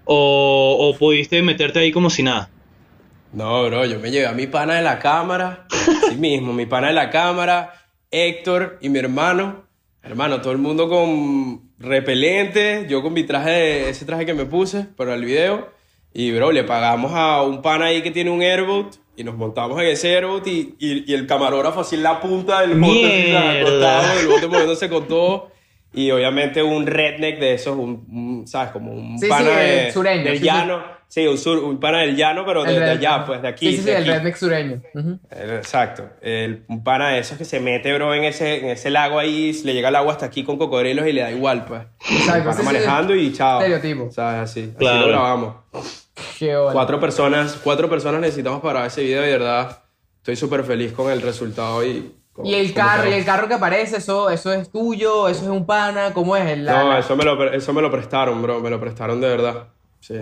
¿O, o pudiste meterte ahí como si nada? No, bro, yo me llevé a mi pana de la cámara, sí mismo, mi pana de la cámara, Héctor y mi hermano. Hermano, todo el mundo con repelente, yo con mi traje, de- ese traje que me puse para el video. Y, bro, le pagamos a un pana ahí que tiene un airboat y nos montamos en ese airboat y, y, y el camarógrafo así en la punta del bote, acostado, el bote moviéndose con todo. Y obviamente un redneck de esos, un, un, ¿sabes? Como un Sí, sí, pana el de- sureño, del sí, sí. llano. Sí, un, sur, un pana del llano, pero de, de allá, pues, de aquí. Sí, sí, sí, de el aquí. redneck sureño. Ujú. Eh, Exacto. El, un pana de esos que se mete, bro, en ese, en ese lago ahí, le llega el agua hasta aquí con cocodrilos y le da igual, pues. Exacto, sí, sí, manejando y chao. Estereotipo. ¿Sabes? Así, Claro. así lo grabamos. Cuatro personas, cuatro personas necesitamos para ese video y de verdad estoy súper feliz con el resultado y... con- Y el carro, y el carro que aparece, eso, eso es tuyo, eso es un pana, ¿cómo es? El, la- No, eso me, lo, eso me lo prestaron, bro, me lo prestaron de verdad. Sí.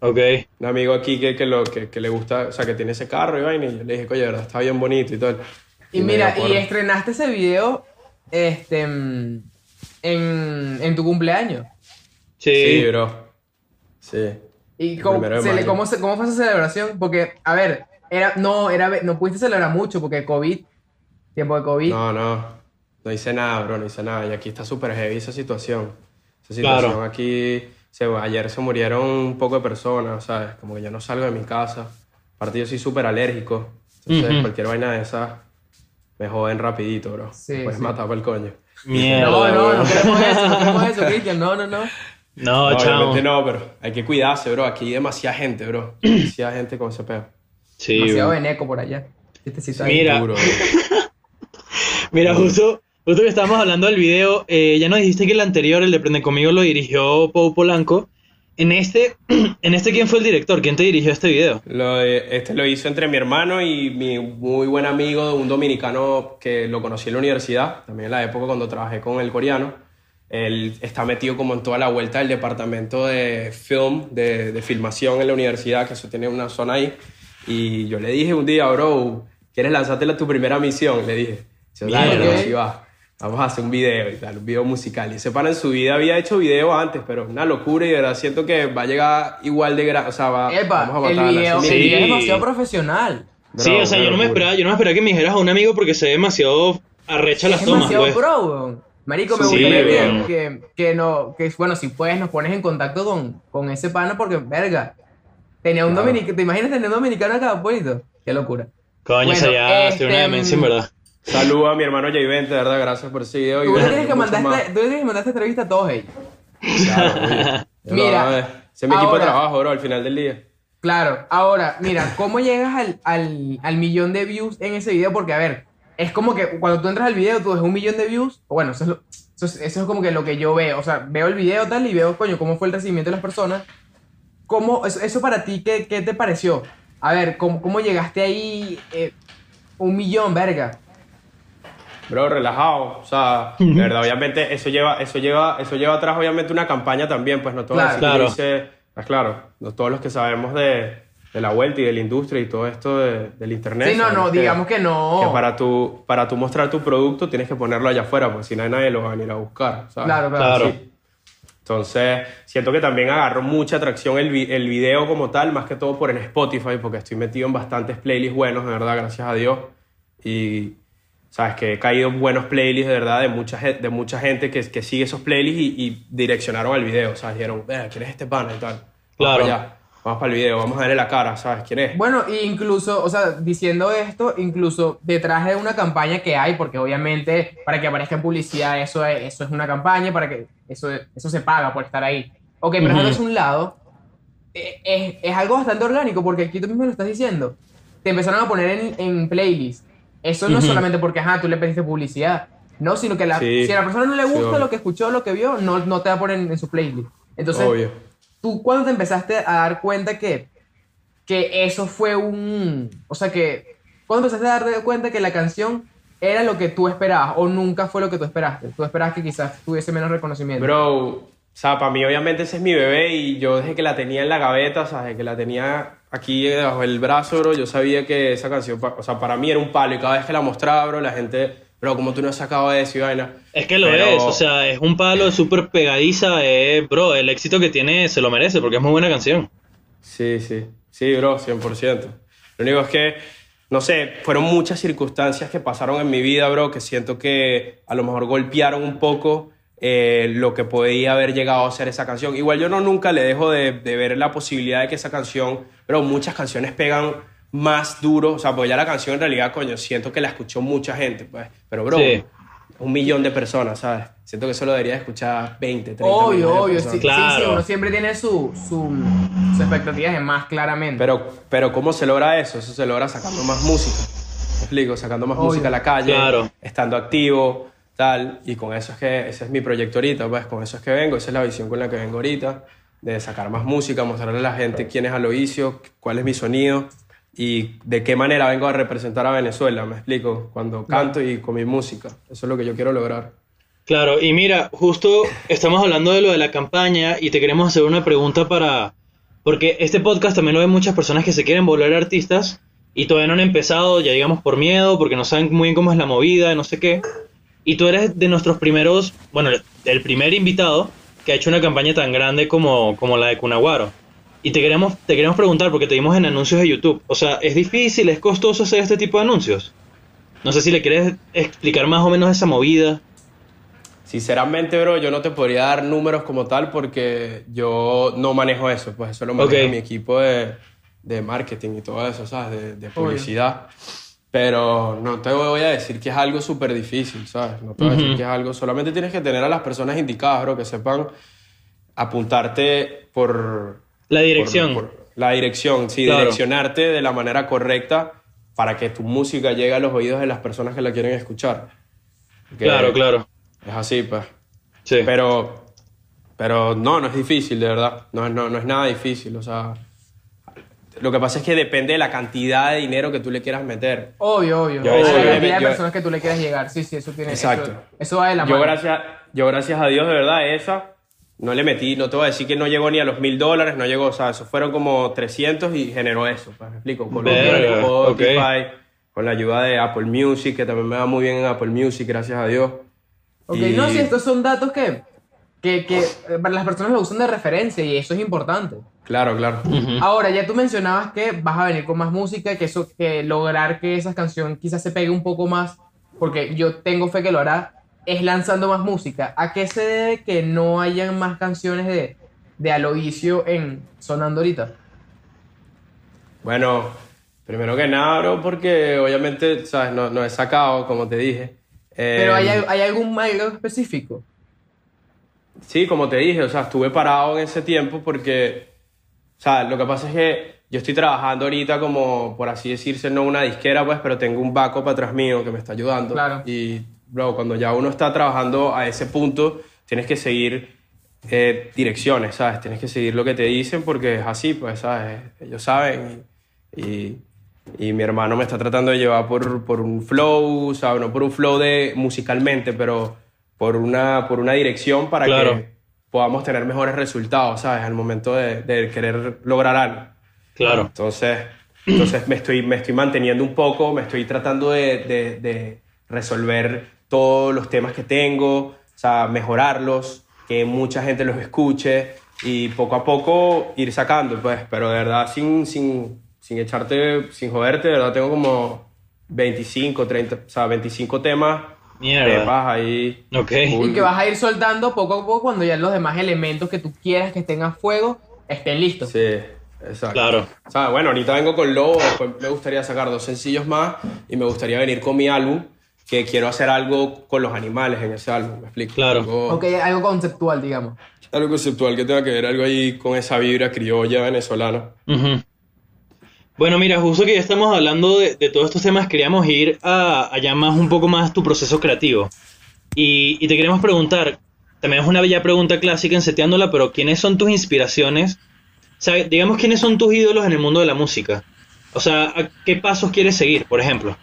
Ok. Un amigo aquí que, que, lo, que, que le gusta, o sea, que tiene ese carro y vaina, y yo le dije, oye, de verdad, está bien bonito y todo. Y me mira, y estrenaste ese video este, mm, en, en tu cumpleaños. Sí. Sí, bro. Sí. ¿Y cómo, se le- cómo, cómo fue esa celebración? Porque, a ver, era, no, era, no pudiste celebrar mucho porque COVID, tiempo de COVID. No, no. No hice nada, bro, no hice nada. Y aquí está súper heavy esa situación. Esa situación Claro. aquí. Se, ayer se murieron un poco de personas, ¿sabes? Como que yo no salgo de mi casa. Aparte, yo soy súper alérgico. Entonces, Ujú. cualquier vaina de esas me joden rapidito, bro. Sí, Me puedes sí. el coño. Mierda. no, no, no queremos eso, no queremos eso, Cristian, no, no, no. No, No, chamo. obviamente no, pero hay que cuidarse, bro. Aquí hay demasiada gente, bro. Demasiada gente con ese peo. Sí, Demasiado veneco por allá. Chistecito ahí. Mira. Duro. Mira, justo, justo que estábamos hablando del video, eh, ya nos dijiste que el anterior, el de Prende Conmigo, lo dirigió Pau Polanco. En este, en este, ¿quién fue el director? ¿Quién te dirigió este video? Lo de- este lo hizo entre mi hermano y mi muy buen amigo, un dominicano que lo conocí en la universidad, también en la época cuando trabajé con el coreano. Él está metido como en toda la vuelta del departamento de film, de, de filmación en la universidad, que eso tiene una zona ahí. Y yo le dije un día, bro, ¿quieres lanzarte la- tu primera misión? Le dije, yo, dale, bro, sí va. Vamos a hacer un video y tal, un video musical. Y ese pana en su vida había hecho video antes, pero una locura y de verdad siento que va a llegar igual de grande. O sea, va, Epa, vamos a el video, el Sí. video es demasiado profesional. sí, Bro, o sea, yo no me esperaba, yo no me esperaba que me dijeras a un amigo porque se ve demasiado arrecha las es tomas, demasiado pues. pro, weón. Marico, me Sí, gustaría que, weón. que, que no, que bueno, si puedes, nos pones en contacto con, con ese pana porque, verga, tenía un dominicano, ¿te imaginas tener un dominicano acá, bonito? Qué locura. Coño, Bueno, ya este, sería una demencia, en verdad. Saludos a mi hermano Jay Vente, de verdad, gracias por ese video. Tú le tienes que mandar esta, tú le tienes que mandar esta entrevista a todos ellos. Claro, oye. Mira, ese es mi equipo de trabajo, bro, al final del día. Claro, ahora, mira, ¿cómo llegas al, al, al millón de views en ese video? Porque, a ver, es como que cuando tú entras al video, tú ves un millón de views, o bueno, eso es, lo- eso es, eso es como que lo que yo veo, o sea, veo el video tal y veo, coño, cómo fue el recibimiento de las personas. ¿Cómo, eso, eso para ti, qué, qué te pareció? A ver, ¿cómo, cómo llegaste ahí? eh, un millón, verga. Bro, relajado, o sea, de verdad, obviamente eso lleva, eso lleva, eso lleva atrás obviamente una campaña también, pues no todo Claro. decir que Claro. dice- pues claro, no todos los que sabemos de, de la vuelta y de la industria y todo esto de- del internet. Sí, no, no, sabemos digamos que no. que para tu, para tu mostrar tu producto tienes que ponerlo allá afuera, porque si no nadie lo va a venir a buscar, ¿sabes? Claro, claro. Claro. Sí. Entonces, siento que también agarró mucha atracción el, vi- el video como tal, más que todo por el Spotify, porque estoy metido en bastantes playlists buenos, de verdad, gracias a Dios. Y, sabes, que he caído en buenos playlists, de verdad, de mucha, de mucha gente que, que sigue esos playlists y, y direccionaron al video, ¿sabes? Dijeron, "Vea, ¿quién es este pana y tal? Claro. allá, vamos para el video, vamos a darle la cara, ¿sabes? ¿Quién es? Bueno, e incluso, o sea, diciendo esto, incluso detrás de una campaña que hay, porque obviamente para que aparezca en publicidad eso es, eso es una campaña, para que eso, eso se paga por estar ahí. Ok, pero Ujú. eso es un lado. eh, Es, es algo bastante orgánico, porque aquí tú mismo lo estás diciendo. Te empezaron a poner en, en playlist. Eso no es Ujú. solamente porque, ajá, tú le pediste publicidad. No, sino que la, Sí. si a la persona no le Sí, gusta obvio. lo que escuchó, lo que vio, no, no te va a poner en, en su playlist. Entonces, Obvio. ¿Tú cuándo te empezaste a dar cuenta que, que eso fue un... O sea, que... ¿Cuándo empezaste a darte cuenta que la canción era lo que tú esperabas o nunca fue lo que tú esperaste? Tú esperabas que quizás tuviese menos reconocimiento. Bro, o sea, para mí obviamente ese es mi bebé y yo desde que la tenía en la gaveta, o sea, desde que la tenía aquí debajo del brazo, bro, yo sabía que esa canción, o sea, para mí era un palo y cada vez que la mostraba, bro, la gente, bro, como tú no has sacado eso y vaina. Es que lo Pero- es, o sea, es un palo súper pegadiza, eh, bro, el éxito que tiene se lo merece porque es muy buena canción. Sí, sí, sí, bro, 100%. Lo único es que, no sé, fueron muchas circunstancias que pasaron en mi vida, bro, que siento que a lo mejor golpearon un poco eh, lo que podía haber llegado a ser esa canción. Igual yo no nunca le dejo de, de ver la posibilidad de que esa canción, pero muchas canciones pegan más duro, o sea, pues ya la canción en realidad, coño, siento que la escuchó mucha gente, pues, pero bro, Sí. un millón de personas, ¿sabes? Siento que eso lo debería escuchar 20, 30 obvio, millones de obvio. Sí, personas. sí, sí, Claro. uno siempre tiene su, su, sus expectativas de más claramente. Pero, pero ¿cómo se logra eso? Eso se logra sacando más música. ¿Me explico? Sacando más Obvio. música a la calle, Claro. estando activo, tal. Y con eso es que, ese es mi proyecto ahorita, pues con eso es que vengo, esa es la visión con la que vengo ahorita, de sacar más música, mostrarle a la gente quién es Aloisio, cuál es mi sonido y de qué manera vengo a representar a Venezuela, me explico, cuando canto y con mi música. Eso es lo que yo quiero lograr. Claro, y mira, justo estamos hablando de lo de la campaña y te queremos hacer una pregunta para... Porque este podcast también lo ven muchas personas que se quieren volver artistas y todavía no han empezado, ya digamos por miedo, porque no saben muy bien cómo es la movida, no sé qué. Y tú eres de nuestros primeros, bueno, el primer invitado que ha hecho una campaña tan grande como, como la de Cunaguaro. Y te queremos, te queremos preguntar, porque te vimos en anuncios de YouTube. O sea, ¿es difícil, es costoso hacer este tipo de anuncios? No sé si le quieres explicar más o menos esa movida. Sinceramente, bro, yo no te podría dar números como tal porque yo no manejo eso, pues eso lo maneja Ok. mi equipo de, de marketing y todo eso, ¿sabes? De, de publicidad. Pero no te voy a decir que es algo súper difícil, ¿sabes? No te voy a decir que es algo, solamente tienes que tener a las personas indicadas, bro, que sepan apuntarte por... La dirección. por- por la dirección, sí, Claro. direccionarte de la manera correcta para que tu música llegue a los oídos de las personas que la quieren escuchar. Que Claro, claro. Es así, pues. Sí. Pero, pero no, no es difícil, de verdad. No, no, no es nada difícil. O sea, lo que pasa es que depende de la cantidad de dinero que tú le quieras meter. Obvio, obvio. Yo- O sea, yo- la cantidad de yo- personas que tú le quieras llegar. Sí, sí, eso tiene. Exacto. Eso, eso va de la Yo mano. gracias, yo gracias a Dios, de verdad, esa no le metí, no te voy a decir que no llegó ni a los mil dólares, no llegó, o sea, eso fueron como 300 y generó eso, pues, me explico, con lo Verga, de Spotify, ok. con la ayuda de Apple Music, que también me va muy bien en Apple Music, gracias a Dios. Ok, Y- no, sí, estos son datos que, que, que eh, para las personas lo usan de referencia y eso es importante. Claro, claro. Ahora, ya tú mencionabas que vas a venir con más música, que eso, que lograr que esa canción quizás se pegue un poco más, porque yo tengo fe que lo hará, es lanzando más música. ¿A qué se debe que no hayan más canciones de, de Aloisio en sonando ahorita? Bueno, primero que nada, bro, porque obviamente, ¿sabes? No, no he sacado, como te dije. Eh, Pero hay, hay algún algo específico. Sí, como te dije, o sea, estuve parado en ese tiempo porque, o sea, lo que pasa es que yo estoy trabajando ahorita como, por así decirse, no una disquera, pues, pero tengo un backup atrás mío que me está ayudando. Claro. Y, bro, cuando ya uno está trabajando a ese punto, tienes que seguir eh, direcciones, ¿sabes? Tienes que seguir lo que te dicen porque es así, pues, ¿sabes? Ellos saben y, y y mi hermano me está tratando de llevar por, por un flow, ¿sabes? No por un flow de musicalmente, pero por una, por una dirección para Claro. que podamos tener mejores resultados, ¿sabes? Al momento de, de querer lograr algo. Claro. Entonces, entonces me, estoy, me estoy manteniendo un poco, me estoy tratando de, de- de resolver todos los temas que tengo, o sea, mejorarlos, que mucha gente los escuche y poco a poco ir sacando, pues, pero de verdad sin, sin, sin echarte, sin joderte, de verdad tengo como 25, 30, o sea, 25 temas, Mierda. temas ahí. Ok. Y que vas a ir soltando poco a poco cuando ya los demás elementos que tú quieras que estén a fuego estén listos. Sí, exacto. Claro. O sea, bueno, ahorita vengo con Lobo, después me gustaría sacar dos sencillos más y me gustaría venir con mi álbum, que quiero hacer algo con los animales en ese álbum, ¿me explico? Claro. Algo, Ok, algo conceptual, digamos. algo conceptual que tenga que ver algo ahí con esa vibra criolla venezolana. Ujú. Bueno, mira, justo que ya estamos hablando de, de todos estos temas, queríamos ir a, allá más un poco más tu proceso creativo. Y, y te queremos preguntar, también es una bella pregunta clásica en Seteándola, pero ¿quiénes son tus inspiraciones? O sea, digamos, ¿quiénes son tus ídolos en el mundo de la música? O sea, ¿a qué pasos quieres seguir, por ejemplo?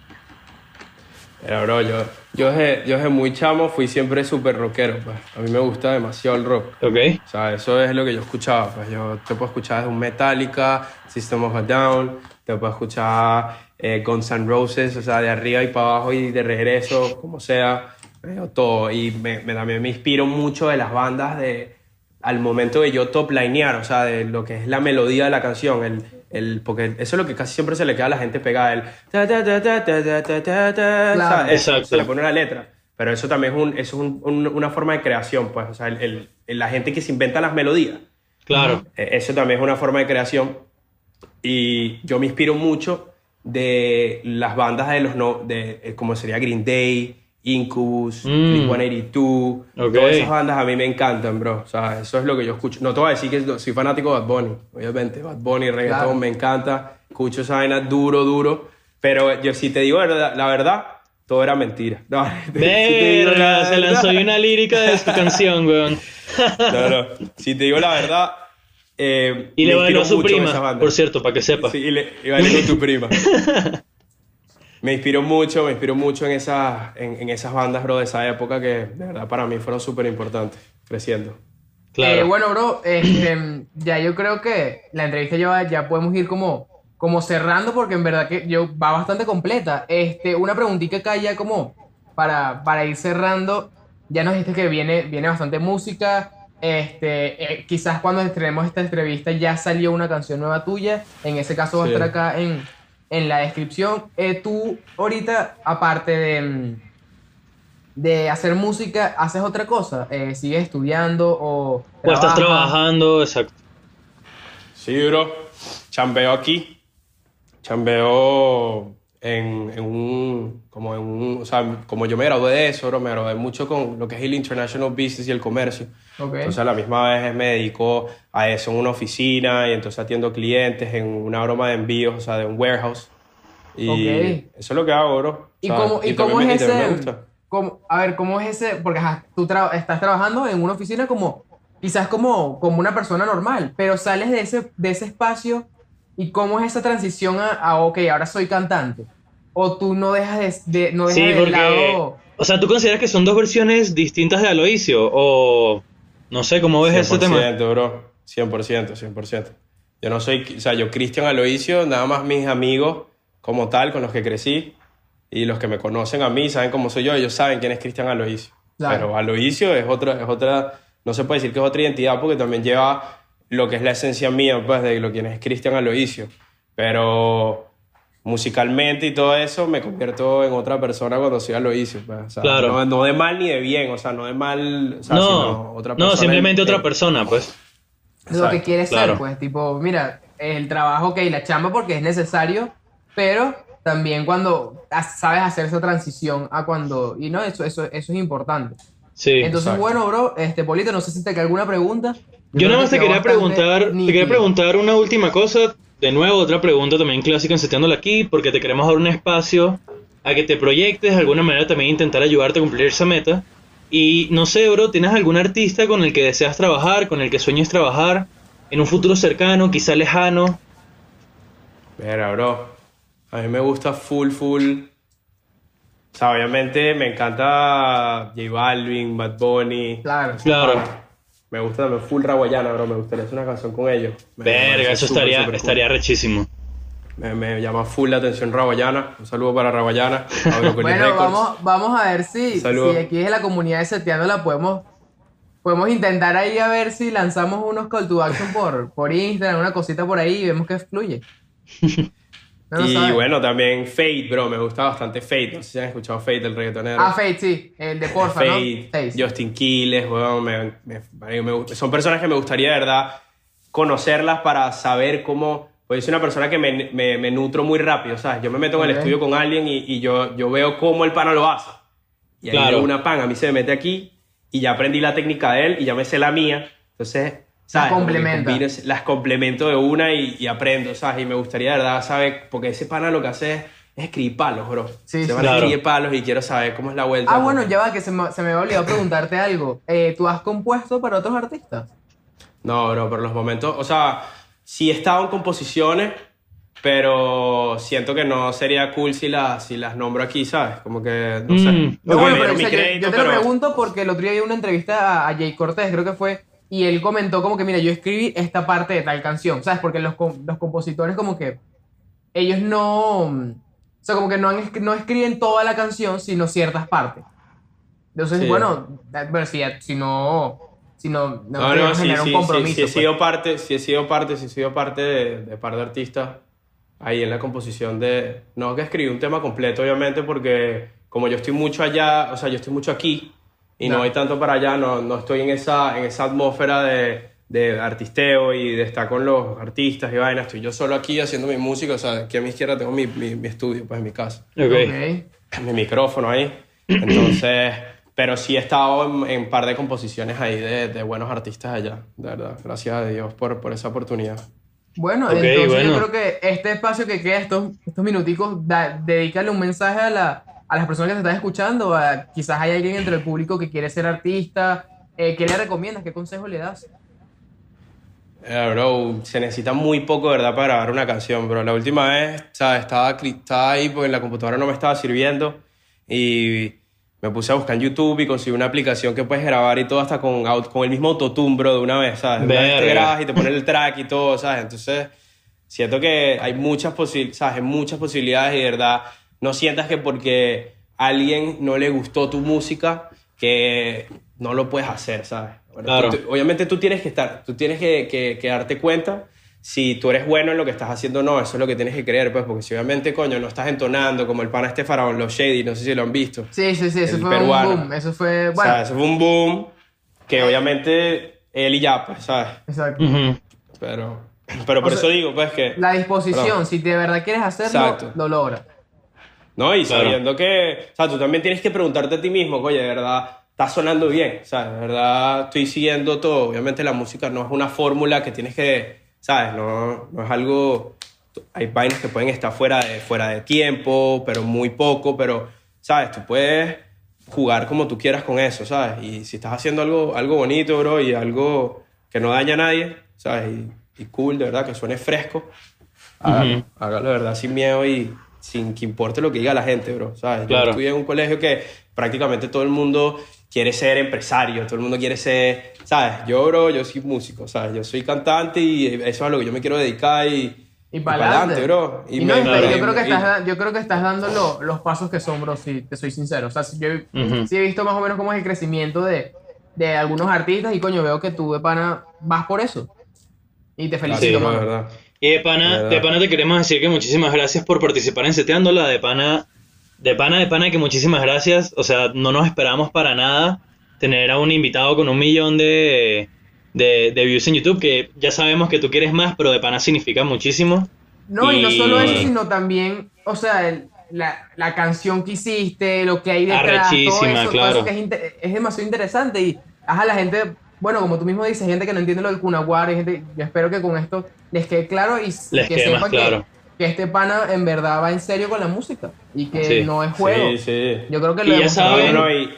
Pero, bro, yo, yo, desde, yo desde muy chamo fui siempre súper rockero, pues. A mí me gusta demasiado el rock. ¿Ok? O sea, eso es lo que yo escuchaba. Pues yo te puedo escuchar desde un Metallica, System of a Down, te puedo escuchar eh, Guns N' Roses, o sea, de arriba y para abajo y de regreso, como sea, todo. Y me, me- también me inspiro mucho de las bandas de, al momento de yo toplinear, o sea, de lo que es la melodía de la canción, el, el, porque eso es lo que casi siempre se le queda a la gente pegada, el... Claro. Exacto. Se le pone una letra. Pero eso también es, un, es una forma de creación, pues, o sea, la gente que se inventa las melodías. Claro. E, eso también es una forma de creación. Y yo me inspiro mucho de las bandas de los... No, de, eh, como sería Green Day, Incubus, Mm. Blink-182. Ok. Todas esas bandas a mí me encantan, bro. O sea, eso es lo que yo escucho. No te voy a decir que soy fanático de Bad Bunny, obviamente. Bad Bunny, reggaetón, Claro. me encanta. Escucho esa vaina duro, duro. Pero yo si te digo la verdad, la verdad todo era mentira. No, si te digo la Verga, se lanzó una lírica de su canción, weón. no, no. Si te digo la verdad. eh, Y le bailó a su prima, por cierto, para que sepa. Sí, y, le, y bailé con tu prima. me inspiró mucho, me inspiró mucho en, esas, en, en esas bandas, bro, de esa época que de verdad para mí fueron súper importantes, creciendo. Claro. Eh, bueno, bro, este, ya yo creo que la entrevista ya, ya podemos ir como, como cerrando porque en verdad que yo va bastante completa. Este, una preguntita acá ya como para, para ir cerrando. Ya nos dijiste que viene, viene bastante música. Este, eh, quizás cuando estrenemos esta entrevista ya salió una canción nueva tuya. En ese caso va a Sí. estar acá en, en la descripción. Eh, tú ahorita, aparte de... mm, de hacer música, ¿haces otra cosa? Eh, ¿Sigues estudiando o o estás trabajando, exacto. Sí, bro. Chambeo aquí. Chambeo en, en un, como en un, o sea, como yo me gradué de eso, bro, me gradué mucho con lo que es el International Business y el comercio. Ok. Entonces a la misma vez me dedico a eso en una oficina y entonces atiendo clientes en una broma de envíos, o sea, de un warehouse. Y Ok. eso es lo que hago, bro. ¿Y sea, cómo, y también cómo es y ese? cómo- a ver, ¿cómo es ese? Porque ajá, tú tra- estás trabajando en una oficina como, quizás como, como una persona normal, pero sales de ese, de ese espacio y cómo es esa transición a, a, ok, ahora soy cantante. O tú no dejas de, de- no dejas Sí, de porque. lado. O sea, ¿tú consideras que son dos versiones distintas de Aloisio? O. No sé, ¿cómo ves ese tema? 100%, bro. 100%, 100%. Yo no soy, o sea, yo Cristian Aloisio, nada más mis amigos como tal, con los que crecí, y los que me conocen a mí, saben cómo soy yo, ellos saben quién es Cristian Aloisio. Claro. Pero Aloisio es otra, es otra, no se puede decir que es otra identidad porque también lleva lo que es la esencia mía, pues, de lo que es Cristian Aloisio. Pero musicalmente y todo eso, me convierto en otra persona cuando soy Aloisio. Pues, o sea, Claro. no, no de mal ni de bien, o sea, no de mal, o sea, no, sino otra no, persona simplemente en- otra persona, pues. lo que quieres claro. ser, pues, tipo, mira, el trabajo, ok, la chamba porque es necesario, pero también cuando sabes hacer esa transición a cuando, y no, eso, eso, eso es importante. Sí. Entonces, exacto. bueno, bro, este, Polito, no sé si te queda alguna pregunta. Yo creo nada que más te quería preguntar, te quería preguntar una última cosa. De nuevo, otra pregunta también clásica en Seteándola aquí, porque te queremos dar un espacio a que te proyectes, de alguna manera también intentar ayudarte a cumplir esa meta. Y no sé, bro, ¿tienes algún artista con el que deseas trabajar, con el que sueñes trabajar en un futuro cercano, quizá lejano? Mira, bro. A mí me gusta full, full. O sea, obviamente me encanta J Balvin, Bad Bunny. Claro. Claro. Me gusta también full Raguayana, bro. Me gustaría hacer una canción con ellos. Me- Verga, eso estaría, cool. estaría rechísimo. Me, me llama full la atención Raguayana. Un saludo para Raguayana. Bueno, vamos, vamos a ver si, si aquí es la comunidad de Seteándola podemos, podemos intentar ahí a ver si lanzamos unos call to action por, por Instagram, una cosita por ahí y vemos que fluye. No y sabe. bueno, también Fate, bro. Me gusta bastante Fate. No sé si han escuchado Fate, el reggaetonero. Ah, Fate, sí, el de Porfa, ¿no? Fate. Justin Quiles, weón, me- me- me- me- son personas que me gustaría, de verdad, conocerlas para saber cómo... Pues soy una persona que me, me- me nutro muy rápido, ¿sabes? Yo me meto en el estudio con alguien y, y yo, yo veo cómo el pana lo hace. Y ahí Claro. una pan, a mí se me mete aquí y ya aprendí la técnica de él y ya me sé la mía. Entonces, ¿sabes? Combines- las complemento de una y, y aprendo, ¿sabes? Y me gustaría, de verdad, saber, porque ese pana lo que hace es, es escribir palos, bro. Sí, se sí. van Claro. a escribir palos y quiero saber cómo es la vuelta. Ah, bueno, ya va, que se me, se me había olvidado preguntarte algo. Eh, ¿Tú has compuesto para otros artistas? No, bro, por los momentos, o sea, sí he estado en composiciones, pero siento que no sería cool si, las si las nombro aquí, ¿sabes? Como que, no sé. Mm, No, Ok. bueno, pero o sea, yo- crédito, yo, te lo pero- pregunto porque el otro día vi una entrevista a, a Jay Cortés, creo que fue, y él comentó como que, mira, yo escribí esta parte de tal canción, ¿sabes? Porque los, los compositores como que, ellos no, o sea, como que no, han no escriben toda la canción, sino ciertas partes. Entonces, Sí. bueno, eh, bueno, si, si no, si no, no, No, no, sí, un compromiso. sí he pues. sido parte, sí he sido parte, sí he sido parte de, de par de artistas ahí en la composición de, no que escribí un tema completo, obviamente, porque como yo estoy mucho allá, o sea, yo estoy mucho aquí y no, No. hay tanto para allá, no, no estoy en esa, en esa atmósfera de, de artisteo y de estar con los artistas y vainas, estoy yo solo aquí haciendo mi música, o sea, aquí a mi izquierda tengo mi, mi, mi estudio, pues en mi casa Ok. Ok. mi micrófono ahí. Entonces, pero sí he estado en, en par de composiciones ahí de, de buenos artistas allá, de verdad. Gracias a Dios por, por esa oportunidad. Bueno, Ok, entonces bueno. yo creo que este espacio que queda, estos, estos minuticos, da- dedícale un mensaje a, la, a las personas que te están escuchando. a- quizás hay alguien entre el público que quiere ser artista. eh, ¿Qué le recomiendas? ¿Qué consejo le das? Eh, bro, se necesita muy poco, ¿verdad?, para grabar una canción, bro. La última vez, ¿sabes? Estaba, estaba ahí porque la computadora no me estaba sirviendo y me puse a buscar en YouTube y conseguí una aplicación que puedes grabar y todo hasta con, con el mismo autotune, bro, de una vez, ¿sabes? De una vez te grabas y te pones el track y todo, ¿sabes? Entonces, siento que hay muchas, posi- ¿sabes? Hay muchas posibilidades y de verdad no sientas que porque a alguien no le gustó tu música que no lo puedes hacer, ¿sabes? Bueno, Claro. tú- tú- obviamente tú tienes que estar, tú tienes que, que- que darte cuenta si tú eres bueno en lo que estás haciendo o no, eso es lo que tienes que creer, pues, porque si obviamente, coño, no estás entonando como el pana este faraón, los Shady, no sé si lo han visto. Sí, sí, sí, eso fue peruano. un boom. Eso fue, o bueno, sea, eso fue un boom que obviamente él y ya, pues, ¿sabes? exacto. Ujú. Pero, pero por O sea, eso digo, pues, que... La disposición, Perdón. si de verdad quieres hacerlo, Exacto. lo logras. ¿No? Y Claro. sabiendo que, o sea, tú también tienes que preguntarte a ti mismo, oye, de verdad, está sonando bien, o sea, de verdad estoy siguiendo todo. Obviamente la música no es una fórmula que tienes que, ¿sabes? No, no es algo, hay vainas que pueden estar fuera de, fuera de tiempo, pero muy poco, pero, ¿sabes? Tú puedes jugar como tú quieras con eso, ¿sabes? Y si estás haciendo algo, algo bonito, bro, y algo que no daña a nadie, ¿sabes? Y, y cool, de verdad, que suene fresco, hágalo, Ujú. hágalo de verdad sin miedo y sin que importe lo que diga la gente, bro. ¿sabes? Yo Claro. estudié en un colegio que prácticamente todo el mundo quiere ser empresario, todo el mundo quiere ser, ¿sabes? Yo, bro, yo soy músico, ¿sabes? Yo soy cantante y eso es a lo que yo me quiero dedicar y... Y para adelante, bro. Y, Y no, me- y claro. yo, creo que estás, yo creo que estás dando lo- los pasos que son, bro, si te soy sincero. O sea, si yo Ujú. sí he visto más o menos cómo es el crecimiento de, de algunos artistas y coño, veo que tú de pana vas por eso. Y te Sí, felicito, no, mano. de verdad. Y de pana, de pana te queremos decir que muchísimas gracias por participar en Seteándola. De pana, de pana, de pana que muchísimas gracias. O sea, no nos esperamos para nada tener a un invitado con un millón de, de, de views en YouTube, que ya sabemos que tú quieres más, pero de pana significa muchísimo. No, y no solo eso, sino también, o sea, el- la, la canción que hiciste, lo que hay detrás, todo eso, todo claro. eso que es, demasiado interesante y ajá, la gente, bueno, como tú mismo dices, hay gente que no entiende lo del Cunaguar, hay gente, yo espero que con esto les quede claro y Les que sepan que- claro. que, este pana en verdad va en serio con la música y que Sí. no es juego. Sí, sí. Yo creo que Y lo ya hemos saben- No, y,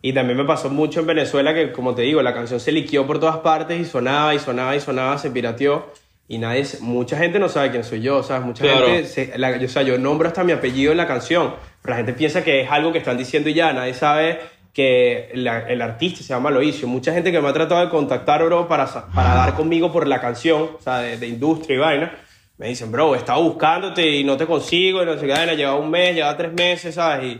y también me pasó mucho en Venezuela que, como te digo, la canción se liqueó por todas partes y sonaba y sonaba y sonaba, se pirateó. y nadie, mucha gente no sabe quién soy yo, ¿sabes? Mucha Claro. gente, se- la- yo, o sea, yo nombro hasta mi apellido en la canción, pero la gente piensa que es algo que están diciendo y ya, nadie sabe que la- el artista se llama Loicio. Mucha gente que me ha tratado de contactar, bro, para, para dar conmigo por la canción, o sea, de, de industria y vaina, me dicen, bro, estaba buscándote y no te consigo, y no sé qué, vaina, lleva un mes, lleva tres meses, ¿sabes? Y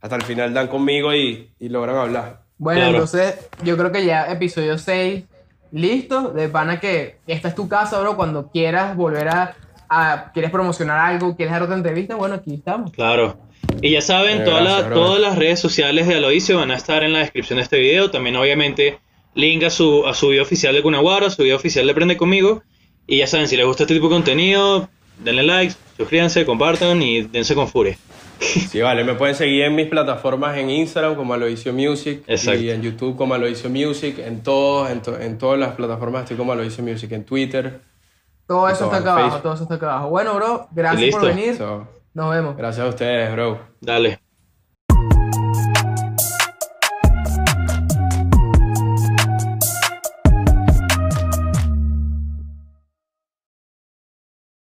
hasta el final dan conmigo y, y logran hablar. Bueno, Claro. entonces yo creo que ya episodio 6, listo, de pana que esta es tu casa, bro, cuando quieras volver a, a- quieres promocionar algo, quieres dar otra entrevista, bueno, aquí estamos. Claro. Y ya saben, Eh, todas, gracias, las- brother. todas las redes sociales de Aloisio van a estar en la descripción de este video. También, obviamente, link a su, a su video oficial de Cunaguaro, a su video oficial de Aprende Conmigo. Y ya saben, si les gusta este tipo de contenido, denle like, suscríbanse, compartan y dense con furia. Sí, vale, me pueden seguir en mis plataformas en Instagram como Aloisio Music Exacto. y en YouTube como Aloisio Music, en todos, en, to- en todas las plataformas estoy como Aloisio Music, en Twitter. Todo eso Todo está acá abajo, todo eso está acá abajo. Bueno, bro, gracias por venir. So, Nos vemos. gracias a ustedes, bro. Dale.